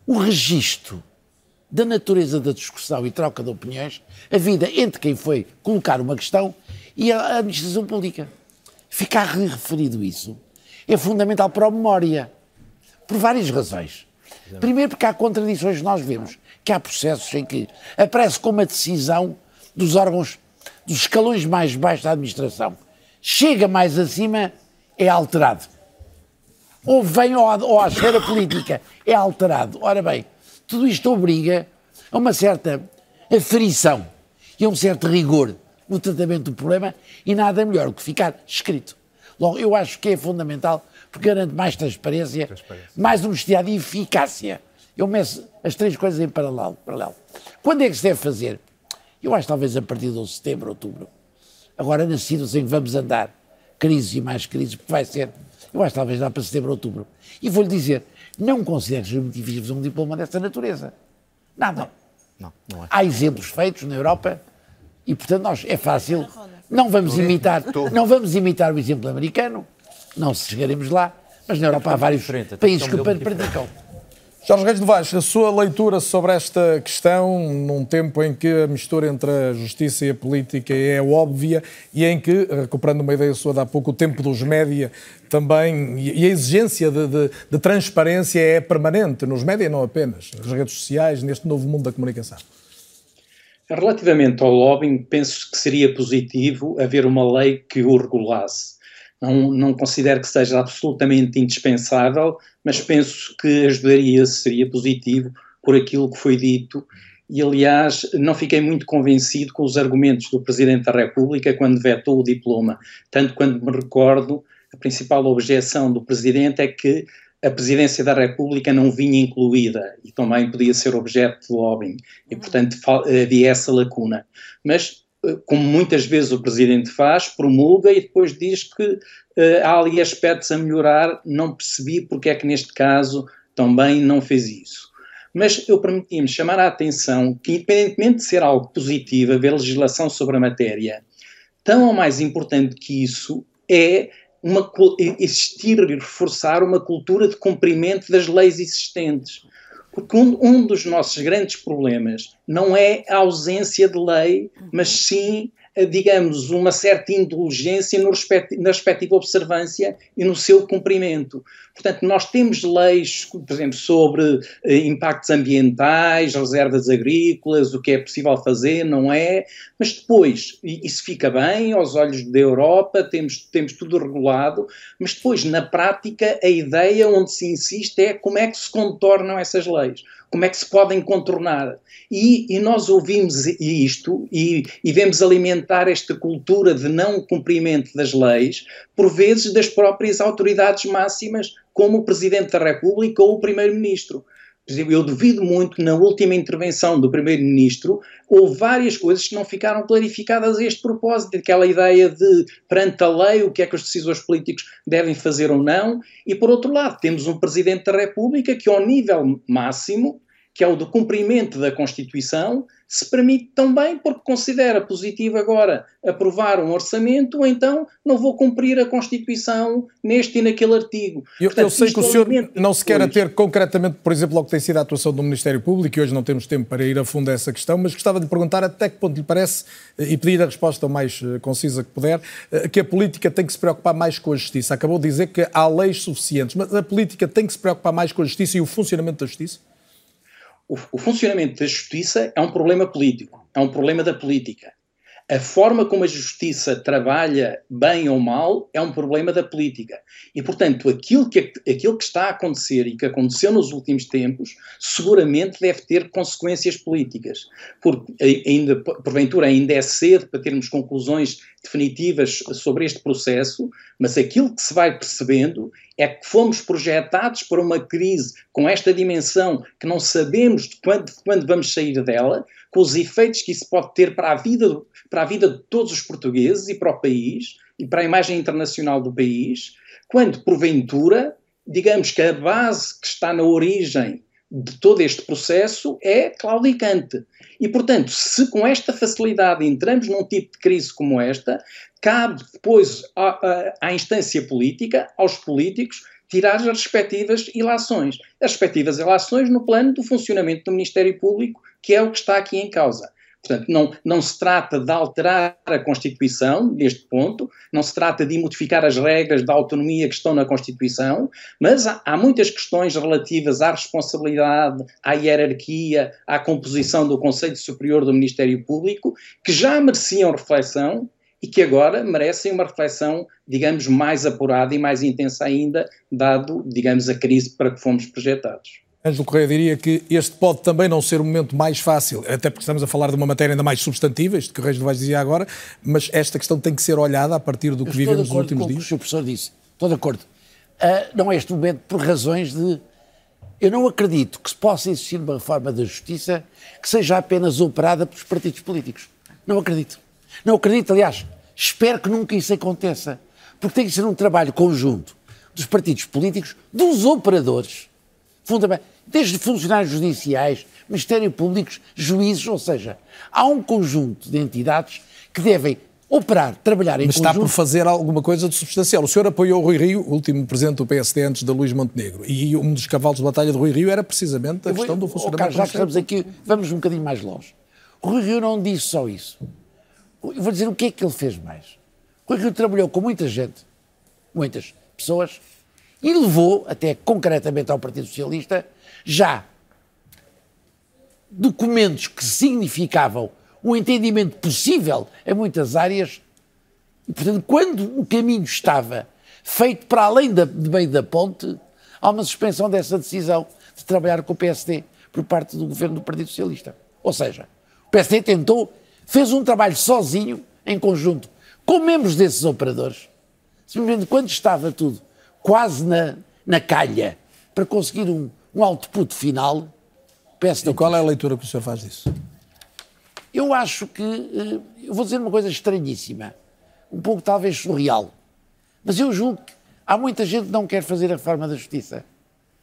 o registro da natureza da discussão e troca de opiniões, a vida entre quem foi colocar uma questão e a administração pública. Ficar referido isso é fundamental para a memória, por várias razões. Primeiro, porque há contradições que nós vemos, que há processos em que aparece como a decisão dos órgãos, dos escalões mais baixos da administração, chega mais acima, é alterado. Ou vem ou à esfera política, é alterado. Ora bem, tudo isto obriga a uma certa aferição e a um certo rigor no tratamento do problema e nada melhor do que ficar escrito. Logo, eu acho que é fundamental porque garante mais transparência, transparência. mais honestidade e eficácia. Eu meço as três coisas em paralelo, paralelo. Quando é que se deve fazer? Eu acho talvez a partir de setembro, outubro. Agora, na situação em que vamos andar, crises e mais crises, porque vai ser, eu acho talvez dá para setembro, outubro. E vou-lhe dizer, não considero fazer um diploma dessa natureza. Nada. Não, não é. Há exemplos feitos na Europa e, portanto, nós, é fácil. Não vamos imitar, não vamos imitar o exemplo americano, não chegaremos lá, mas na Europa há vários países que o praticam. Jorge Reis de Vaz, a sua leitura sobre esta questão, num tempo em que a mistura entre a justiça e a política é óbvia e em que, recuperando uma ideia sua de há pouco, o tempo dos média também, e a exigência de, de, de transparência é permanente nos média, não apenas, nas redes sociais, neste novo mundo da comunicação. Relativamente ao lobbying, penso que seria positivo haver uma lei que o regulasse não, não considero que seja absolutamente indispensável, mas penso que ajudaria, seria positivo por aquilo que foi dito. E, aliás, não fiquei muito convencido com os argumentos do Presidente da República quando vetou o diploma. Tanto quando me recordo, a principal objeção do Presidente é que a Presidência da República não vinha incluída e também podia ser objeto de lobbying. E, portanto, havia essa lacuna. Mas como muitas vezes o Presidente faz, promulga e depois diz que uh, há ali aspectos a melhorar, não percebi porque é que neste caso também não fez isso. Mas eu permiti-me chamar a atenção que, independentemente de ser algo positivo, haver legislação sobre a matéria, tão ou mais importante que isso é uma, existir e reforçar uma cultura de cumprimento das leis existentes. Porque um, dos nossos grandes problemas não é a ausência de lei, mas sim, digamos, uma certa indulgência na respectiva observância e no seu cumprimento. Portanto, nós temos leis, por exemplo, sobre eh, impactos ambientais, reservas agrícolas, o que é possível fazer, não é, mas depois, isso fica bem aos olhos da Europa, temos, temos tudo regulado, mas depois, na prática, a ideia onde se insiste é como é que se contornam essas leis como é que se podem contornar. E, e nós ouvimos isto e, e, vemos alimentar esta cultura de não cumprimento das leis, por vezes das próprias autoridades máximas, como o Presidente da República ou o Primeiro-Ministro. Por exemplo, eu duvido muito, na última intervenção do Primeiro-Ministro, houve várias coisas que não ficaram clarificadas a este propósito, aquela ideia de, perante a lei, o que é que os decisores políticos devem fazer ou não, e por outro lado, temos um Presidente da República que, ao nível máximo, que é o do cumprimento da Constituição, se permite também, porque considera positivo agora aprovar um orçamento, ou então não vou cumprir a Constituição neste e naquele artigo. Eu, Portanto, eu sei que o senhor não se quer ater concretamente, por exemplo, ao que tem sido a atuação do Ministério Público, e hoje não temos tempo para ir a fundo a essa questão, mas gostava de perguntar até que ponto lhe parece, e pedir a resposta o mais eh, concisa que puder, eh, que a política tem que se preocupar mais com a justiça. Acabou de dizer que há leis suficientes, mas a política tem que se preocupar mais com a justiça e o funcionamento da justiça? O, o funcionamento da justiça é um problema político, é um problema da política. A forma como a justiça trabalha bem ou mal é um problema da política. E, portanto, aquilo que, aquilo que está a acontecer e que aconteceu nos últimos tempos, seguramente deve ter consequências políticas. Porque, ainda, porventura, ainda é cedo para termos conclusões definitivas sobre este processo, mas aquilo que se vai percebendo é que fomos projetados para uma crise com esta dimensão que não sabemos de quando, de quando vamos sair dela, com os efeitos que isso pode ter para a vida para a vida de todos os portugueses e para o país e para a imagem internacional do país, quando, porventura, digamos que a base que está na origem de todo este processo é claudicante. E, portanto, se com esta facilidade entramos num tipo de crise como esta, cabe depois à, à, à instância política, aos políticos, tirar as respectivas ilações. As respectivas ilações no plano do funcionamento do Ministério Público, que é o que está aqui em causa. Portanto, não, não se trata de alterar a Constituição neste ponto, não se trata de modificar as regras da autonomia que estão na Constituição, mas há, há muitas questões relativas à responsabilidade, à hierarquia, à composição do Conselho Superior do Ministério Público, que já mereciam reflexão e que agora merecem uma reflexão, digamos, mais apurada e mais intensa ainda, dado, digamos, a crise para que fomos projetados. Ângelo Correia diria que este pode também não ser o momento mais fácil, até porque estamos a falar de uma matéria ainda mais substantiva, isto que o Reis do Vaz dizia agora, mas esta questão tem que ser olhada a partir do que vivemos nos últimos dias. Com o que o professor disse, estou de acordo. Uh, não é este momento por razões de. Eu não acredito que se possa existir uma reforma da justiça que seja apenas operada pelos partidos políticos. Não acredito. Não acredito, aliás, espero que nunca isso aconteça. Porque tem que ser um trabalho conjunto dos partidos políticos, dos operadores fundamental, desde funcionários judiciais, Ministério Público, juízes, ou seja, há um conjunto de entidades que devem operar, trabalhar em Mas conjunto. está por fazer alguma coisa de substancial. O senhor apoiou o Rui Rio, o último presidente do PSD antes de Luís Montenegro, e um dos cavalos de batalha de Rui Rio era precisamente a vou, questão do funcionamento oh, Carlos, já que estamos aqui, vamos um bocadinho mais longe. O Rui Rio não disse só isso. Eu vou dizer o que é que ele fez mais. O Rui Rio trabalhou com muita gente, muitas pessoas, e levou, até concretamente ao Partido Socialista, já documentos que significavam um entendimento possível em muitas áreas. E, portanto, quando o caminho estava feito para além da, de meio da ponte, há uma suspensão dessa decisão de trabalhar com o PSD por parte do governo do Partido Socialista. Ou seja, o PSD tentou, fez um trabalho sozinho, em conjunto, com membros desses operadores. Simplesmente quando estava tudo quase na, na calha para conseguir um, um output final. Peço e qual é a leitura que o senhor faz disso? Eu acho que. Eh, eu vou dizer uma coisa estranhíssima, um pouco talvez surreal, mas eu julgo que há muita gente que não quer fazer a reforma da justiça.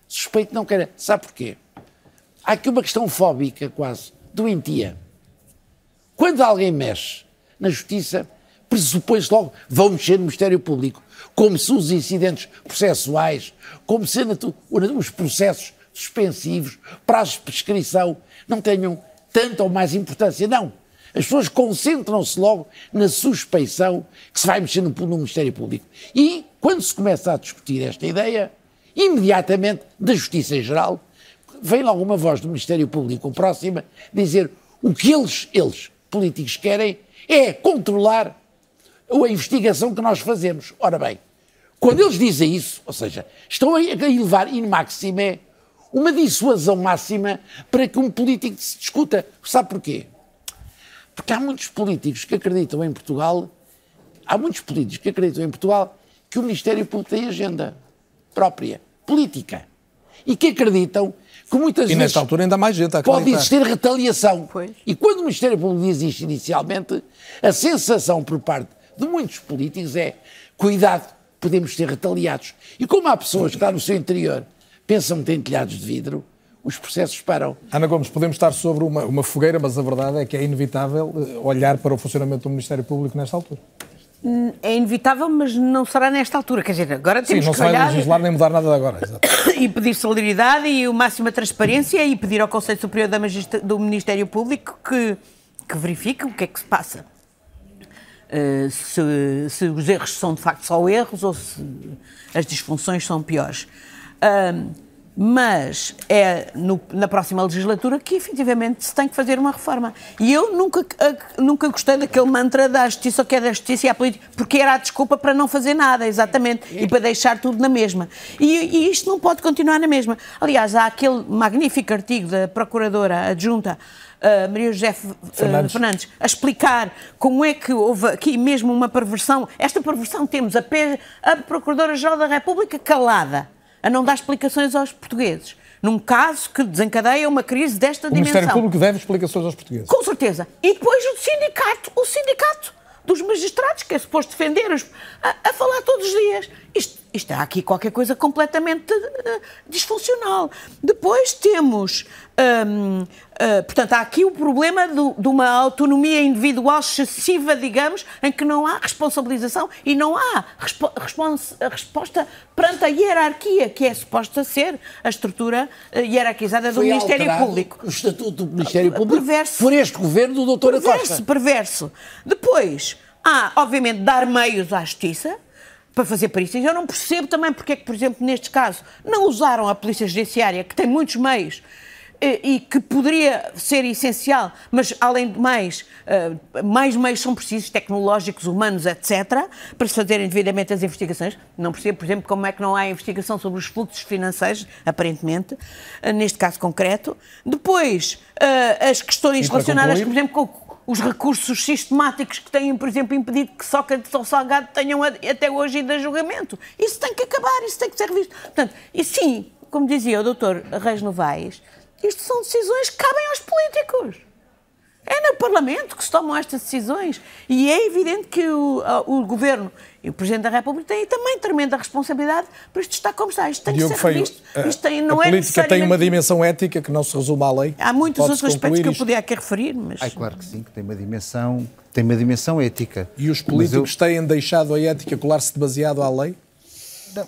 Suspeito que não quer. Sabe porquê? Há aqui uma questão fóbica, quase, doentia. Quando alguém mexe na justiça, pressupõe-se logo, vão mexer no Ministério Público, como se os incidentes processuais, como se os processos suspensivos, prazos de prescrição, não tenham tanta ou mais importância. Não. As pessoas concentram-se logo na suspeição que se vai mexer no, no Ministério Público. E, quando se começa a discutir esta ideia, imediatamente, da Justiça em geral, vem logo uma voz do Ministério Público próxima dizer o que eles, eles, políticos, querem é controlar a investigação que nós fazemos. Ora bem, quando eles dizem isso, ou seja, estão a elevar in maxime uma dissuasão máxima para que um político se discuta. Sabe porquê? Porque há muitos políticos que acreditam em Portugal, há muitos políticos que acreditam em Portugal que o Ministério Público tem agenda própria, política. E que acreditam que muitas e vezes. E nesta altura ainda mais gente a Pode existir retaliação. Pois. E quando o Ministério Público diz isto inicialmente, a sensação por parte de muitos políticos é cuidado, podemos ser retaliados. E como há pessoas que lá no seu interior pensam que têm telhados de vidro, os processos param. Ana Gomes, podemos estar sobre uma, uma fogueira, mas a verdade é que é inevitável eh, olhar para o funcionamento do Ministério Público nesta altura. Hum, é inevitável, mas não será nesta altura. Quer dizer, agora temos Sim, não que se vai olhar... legislar nem mudar nada agora. [COUGHS] e pedir solidariedade e o máxima transparência e pedir ao Conselho Superior do Ministério Público que, que verifique o que é que se passa. Uh, se, se, os erros são de facto só erros ou se as disfunções são piores. Uh, mas é no, na próxima legislatura que efetivamente se tem que fazer uma reforma. E eu nunca, a, nunca gostei daquele mantra da justiça, ou que é da justiça e a política, porque era a desculpa para não fazer nada, exatamente, e para deixar tudo na mesma. E, e isto não pode continuar na mesma. Aliás, há aquele magnífico artigo da Procuradora Adjunta. Uh, Maria José uh, Fernandes. Fernandes. a explicar como é que houve aqui mesmo uma perversão. Esta perversão temos a, a Procuradora-Geral da República calada, a não dar explicações aos portugueses. Num caso que desencadeia uma crise desta o dimensão. O Ministério Público deve explicações aos portugueses. Com certeza. E depois o sindicato, o sindicato dos magistrados, que é suposto defender-os, a, a, falar todos os dias. Isto, isto há aqui qualquer coisa completamente uh, disfuncional. Depois temos um, uh, portanto, há aqui o problema do, de uma autonomia individual excessiva, digamos, em que não há responsabilização e não há respo resposta perante a hierarquia, que é suposta ser a estrutura uh, hierarquizada do Foi Ministério Público. O Estatuto do Ministério Público perverso, por este governo do Dr. Perverso, Costa. perverso. Depois, há, obviamente, dar meios à justiça para fazer perícias. Eu não percebo também porque é que, por exemplo, nestes casos, não usaram a Polícia Judiciária, que tem muitos meios, e que poderia ser essencial, mas além de mais, mais meios são precisos, tecnológicos, humanos, etc., para se fazerem devidamente as investigações. Não percebo, por exemplo, como é que não há investigação sobre os fluxos financeiros, aparentemente, neste caso concreto. Depois, as questões relacionadas, por exemplo, com os recursos sistemáticos que têm, por exemplo, impedido que Sócrates ou Salgado tenham até hoje ido a julgamento. Isso tem que acabar, isso tem que ser revisto. Portanto, e sim, como dizia o doutor Reis Novaes, isto são decisões que cabem aos políticos. É no Parlamento que se tomam estas decisões. E é evidente que o, o Governo e o Presidente da República têm também tremenda responsabilidade por isto estar como está. Isto tem Diogo que ser revisto. Isto tem, não a é política tem uma dimensão ética que não se resume à lei. Há muitos outros aspectos que eu podia aqui referir, mas... É claro que sim, que tem uma dimensão, tem uma dimensão ética. E os políticos eu... têm deixado a ética colar-se demasiado à lei? Não,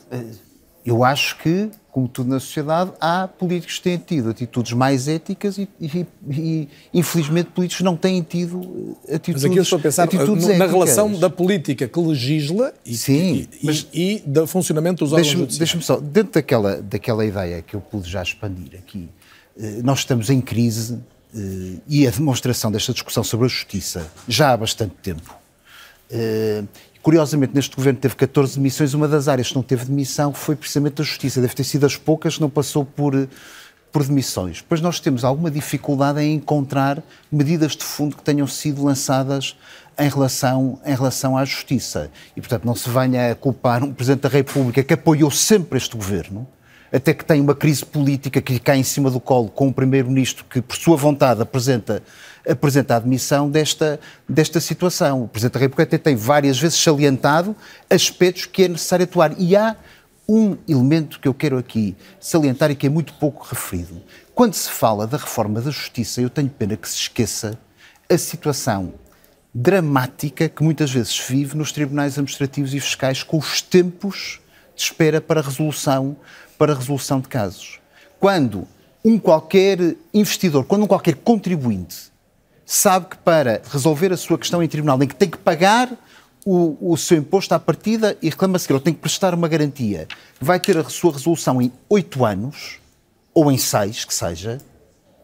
eu acho que como tudo na sociedade, há políticos que têm tido atitudes mais éticas e, e, e infelizmente, políticos não têm tido atitudes Mas aqui eu estou a pensar no, na relação da política que legisla e, Sim, e, mas, e, do funcionamento dos órgãos judiciais. Deixa-me só, dentro daquela, daquela ideia que eu pude já expandir aqui, eh, nós estamos em crise eh, e a demonstração desta discussão sobre a justiça já há bastante tempo. Eh, Curiosamente, neste governo teve 14 demissões, uma das áreas que não teve demissão foi precisamente a Justiça. Deve ter sido as poucas que não passou por, por demissões. Pois nós temos alguma dificuldade em encontrar medidas de fundo que tenham sido lançadas em relação, em relação à Justiça. E, portanto, não se venha a culpar um Presidente da República que apoiou sempre este governo, até que tem uma crise política que lhe cai em cima do colo com um Primeiro-Ministro que, por sua vontade, apresenta apresenta a admissão desta, desta situação. O Presidente da República até tem várias vezes salientado aspectos que é necessário atuar. E há um elemento que eu quero aqui salientar e que é muito pouco referido. Quando se fala da reforma da justiça, eu tenho pena que se esqueça a situação dramática que muitas vezes vive nos tribunais administrativos e fiscais com os tempos de espera para resolução, para resolução de casos. Quando um qualquer investidor, quando um qualquer contribuinte sabe que para resolver a sua questão em tribunal, em que tem que pagar o, o seu imposto à partida e reclama seguir, ou tem que prestar uma garantia, vai ter a sua resolução em oito anos, ou em seis, que seja,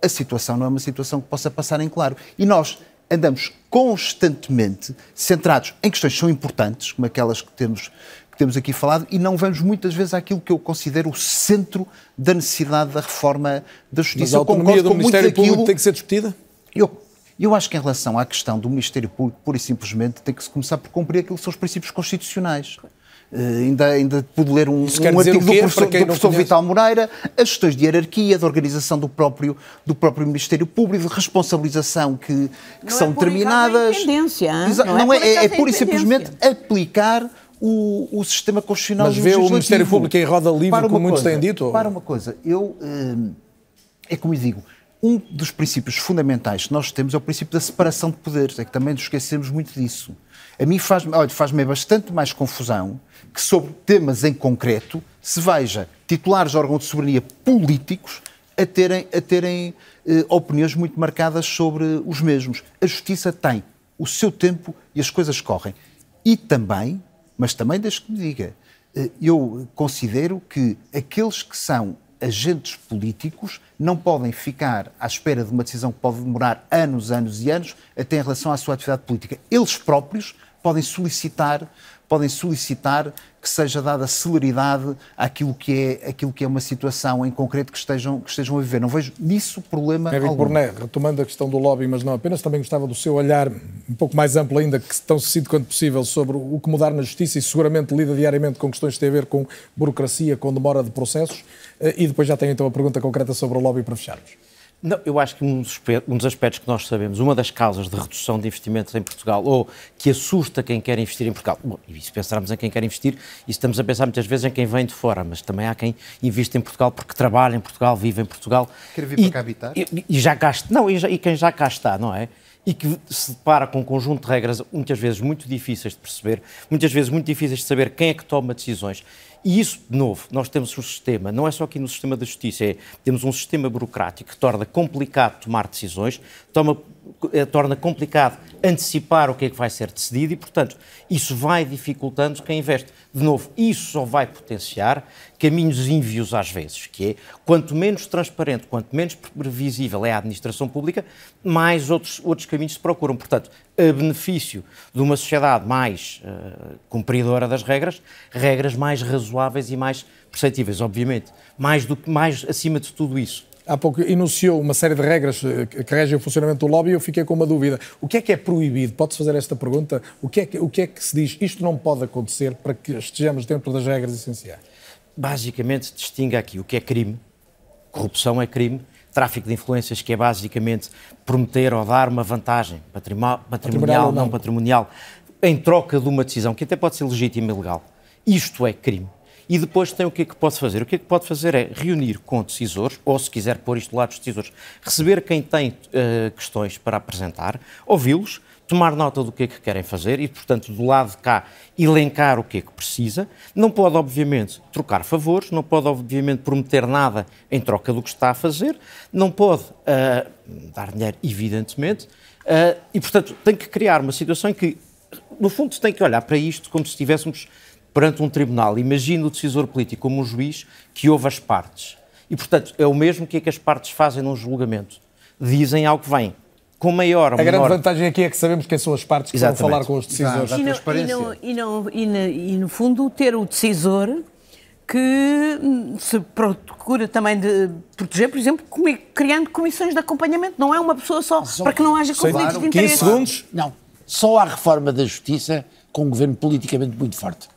a situação não é uma situação que possa passar em claro. E nós andamos constantemente centrados em questões que são importantes, como aquelas que temos, que temos aqui falado, e não vamos muitas vezes àquilo que eu considero o centro da necessidade da reforma da justiça. Mas a autonomia do Ministério Público tem que ser discutida? Eu e eu acho que em relação à questão do Ministério Público, pura e simplesmente, tem que se começar por cumprir aquilo que são os princípios constitucionais. Uh, ainda, ainda pude ler um, um artigo do professor, do professor Vital Moreira, as questões de hierarquia, de organização do próprio, do próprio Ministério Público, de responsabilização que, que são é determinadas. Exa não, não é, é, é pura e simplesmente aplicar o, o sistema constitucional Mas vê o Ministério Público em roda livre, como muitos têm dito? Para uma coisa, eu. Uh, é como eu digo, um dos princípios fundamentais que nós temos é o princípio da separação de poderes, é que também nos esquecemos muito disso. A mim faz-me faz bastante mais confusão que sobre temas em concreto se veja titulares de órgão de soberania políticos a terem, a terem eh, opiniões muito marcadas sobre os mesmos. A justiça tem o seu tempo e as coisas correm. E também, mas também deixe que me diga, eh, eu considero que aqueles que são agentes políticos não podem ficar à espera de uma decisão que pode demorar anos, anos e anos, até em relação à sua atividade política. Eles próprios podem solicitar podem solicitar que seja dada celeridade àquilo que é, àquilo que é uma situação em concreto que estejam, que estejam a viver. Não vejo nisso problema Henrique algum. Borné, retomando a questão do lobby, mas não apenas, também gostava do seu olhar um pouco mais amplo ainda, que tão sucinto quanto possível, sobre o que mudar na justiça e seguramente lida diariamente com questões que têm a ver com burocracia, com demora de processos. Eh, E depois já tenho então a pergunta concreta sobre o lobby para fecharmos. Não, eu acho que um dos, aspe- dos aspectos que nós sabemos, uma das causas de redução de investimentos em Portugal, ou que assusta quem quer investir em Portugal, bom, e se pensarmos em quem quer investir, e estamos a pensar muitas vezes em quem vem de fora, mas também há quem investe em Portugal porque trabalha em Portugal, vive em Portugal. Quer vir e, para cá habitar? E, e já cá está, não, e, já- e quem já cá está, não é? E que se depara com um conjunto de regras muitas vezes muito difíceis de perceber, muitas vezes muito difíceis de saber quem é que toma decisões. E isso, de novo, nós temos um sistema, não é só aqui no sistema da justiça, é, temos um sistema burocrático que torna complicado tomar decisões, toma, eh, torna complicado antecipar o que é que vai ser decidido e, portanto, isso vai dificultando quem investe. De novo, isso só vai potenciar caminhos ínvios às vezes, que é quanto menos transparente, quanto menos previsível é a administração pública, mais outros, outros caminhos se procuram. Portanto, a benefício de uma sociedade mais eh, cumpridora das regras, regras mais razoáveis e mais perceptíveis, obviamente. Mais, do que, mais acima de tudo isso. Há pouco enunciou uma série de regras eh, que regem o funcionamento do lobby e eu fiquei com uma dúvida. O que é que é proibido? Pode-se fazer esta pergunta? O que, é que, o que é que se diz? Isto não pode acontecer para que estejamos dentro das regras essenciais. Basicamente, distingue aqui o que é crime, corrupção é crime, tráfico de influências, que é basicamente prometer ou dar uma vantagem patrimonial, patrimonial não. não patrimonial, em troca de uma decisão que até pode ser legítima e legal. Isto é crime. E depois tem o que é que pode fazer? O que é que pode fazer é reunir com decisores, ou se quiser pôr isto do lado dos decisores, receber quem tem eh, questões para apresentar, ouvi-los, tomar nota do que é que querem fazer e, portanto, do lado de cá, elencar o que é que precisa. Não pode, obviamente, trocar favores, não pode, obviamente, prometer nada em troca do que está a fazer, não pode ah, dar dinheiro, evidentemente, ah, e, portanto, tem que criar uma situação em que, no fundo, tem que olhar para isto como se estivéssemos perante um tribunal. Imagina o decisor político como um juiz que ouve as partes. E, portanto, é o mesmo que é que as partes fazem num julgamento. Dizem algo que vem com maior ou A grande menor... vantagem aqui é que sabemos quem são as partes que Exatamente. vão falar com os decisores. E, no, e, no, e, no, e, no, e no fundo ter o decisor que hum, se procura também de proteger, por exemplo, comi- criando comissões de acompanhamento. Não é uma pessoa só, para que não haja conflitos de interesse. Não. Só há reforma da justiça com um governo politicamente muito forte.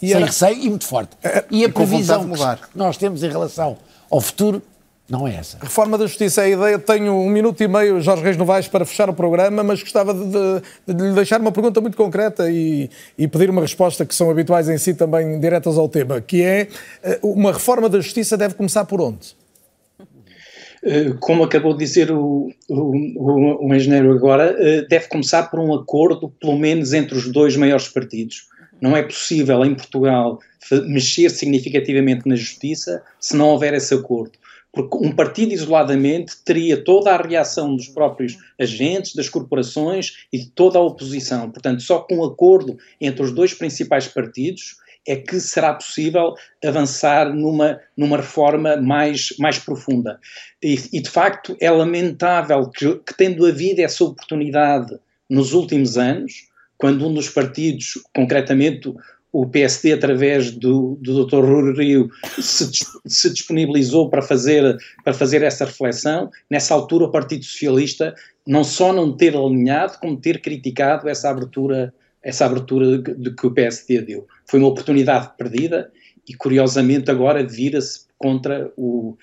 E Sem era- receio e muito forte. e a e vontade previsão que nós temos em relação ao futuro não é essa. Reforma da Justiça é a ideia. Tenho um minuto e meio, Jorge Reis Novaes, para fechar o programa, mas gostava de, de- de lhe deixar uma pergunta muito concreta e, e pedir uma resposta que são habituais em si também diretas ao tema, que é eh, uma reforma da Justiça deve começar por onde? Eh, Como acabou de dizer o, o, o- o engenheiro agora, eh, deve começar por um acordo, pelo menos entre os dois maiores partidos. Não é possível em Portugal mexer significativamente na justiça se não houver esse acordo. Porque um partido isoladamente teria toda a reação dos próprios agentes, das corporações e de toda a oposição. Portanto, só com um acordo entre os dois principais partidos é que será possível avançar numa, numa reforma mais, mais profunda. E, e, de facto, é lamentável que, que, tendo havido essa oportunidade nos últimos anos, quando um dos partidos, concretamente o PSD, através do, do Dr. Rui Rio, se, se disponibilizou para fazer, para fazer essa reflexão, nessa altura o Partido Socialista não só não ter alinhado, como ter criticado essa abertura essa abertura de que o PSD deu. Foi uma oportunidade perdida e, curiosamente, agora vira-se contra, o,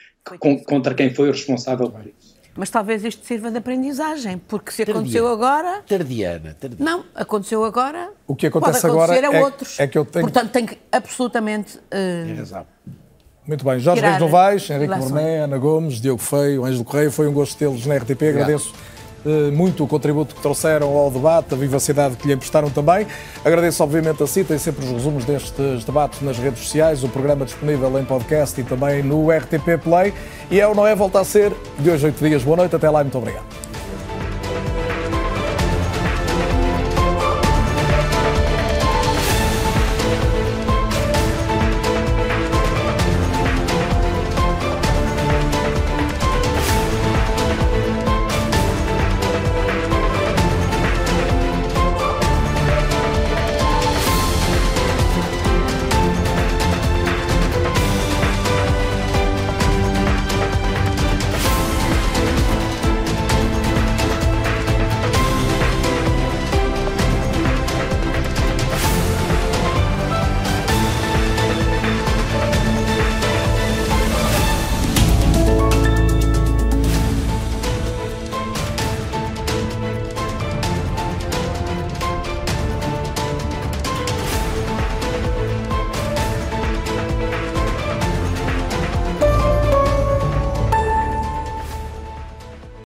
contra quem foi o responsável por isso. Mas talvez isto sirva de aprendizagem, porque se aconteceu agora. Tardiana, tardiana. Não, aconteceu agora. O que acontece pode acontecer agora a é, outros. é que eu tenho. Portanto, tem que absolutamente. Uh, razão. Muito bem, Jorge Reis Novaes, Henrique. Borné, Ana Gomes, Diogo Feio, Ângelo Correia, foi um gosto tê-los na RTP, agradeço eh, muito o contributo que trouxeram ao debate, a vivacidade que lhe emprestaram também. Agradeço, obviamente, a si, tem sempre os resumos destes debates nas redes sociais, o programa disponível em podcast e também no RTP Play. E é ou não é, volta a ser de hoje oito dias. Boa noite, até lá, muito obrigado.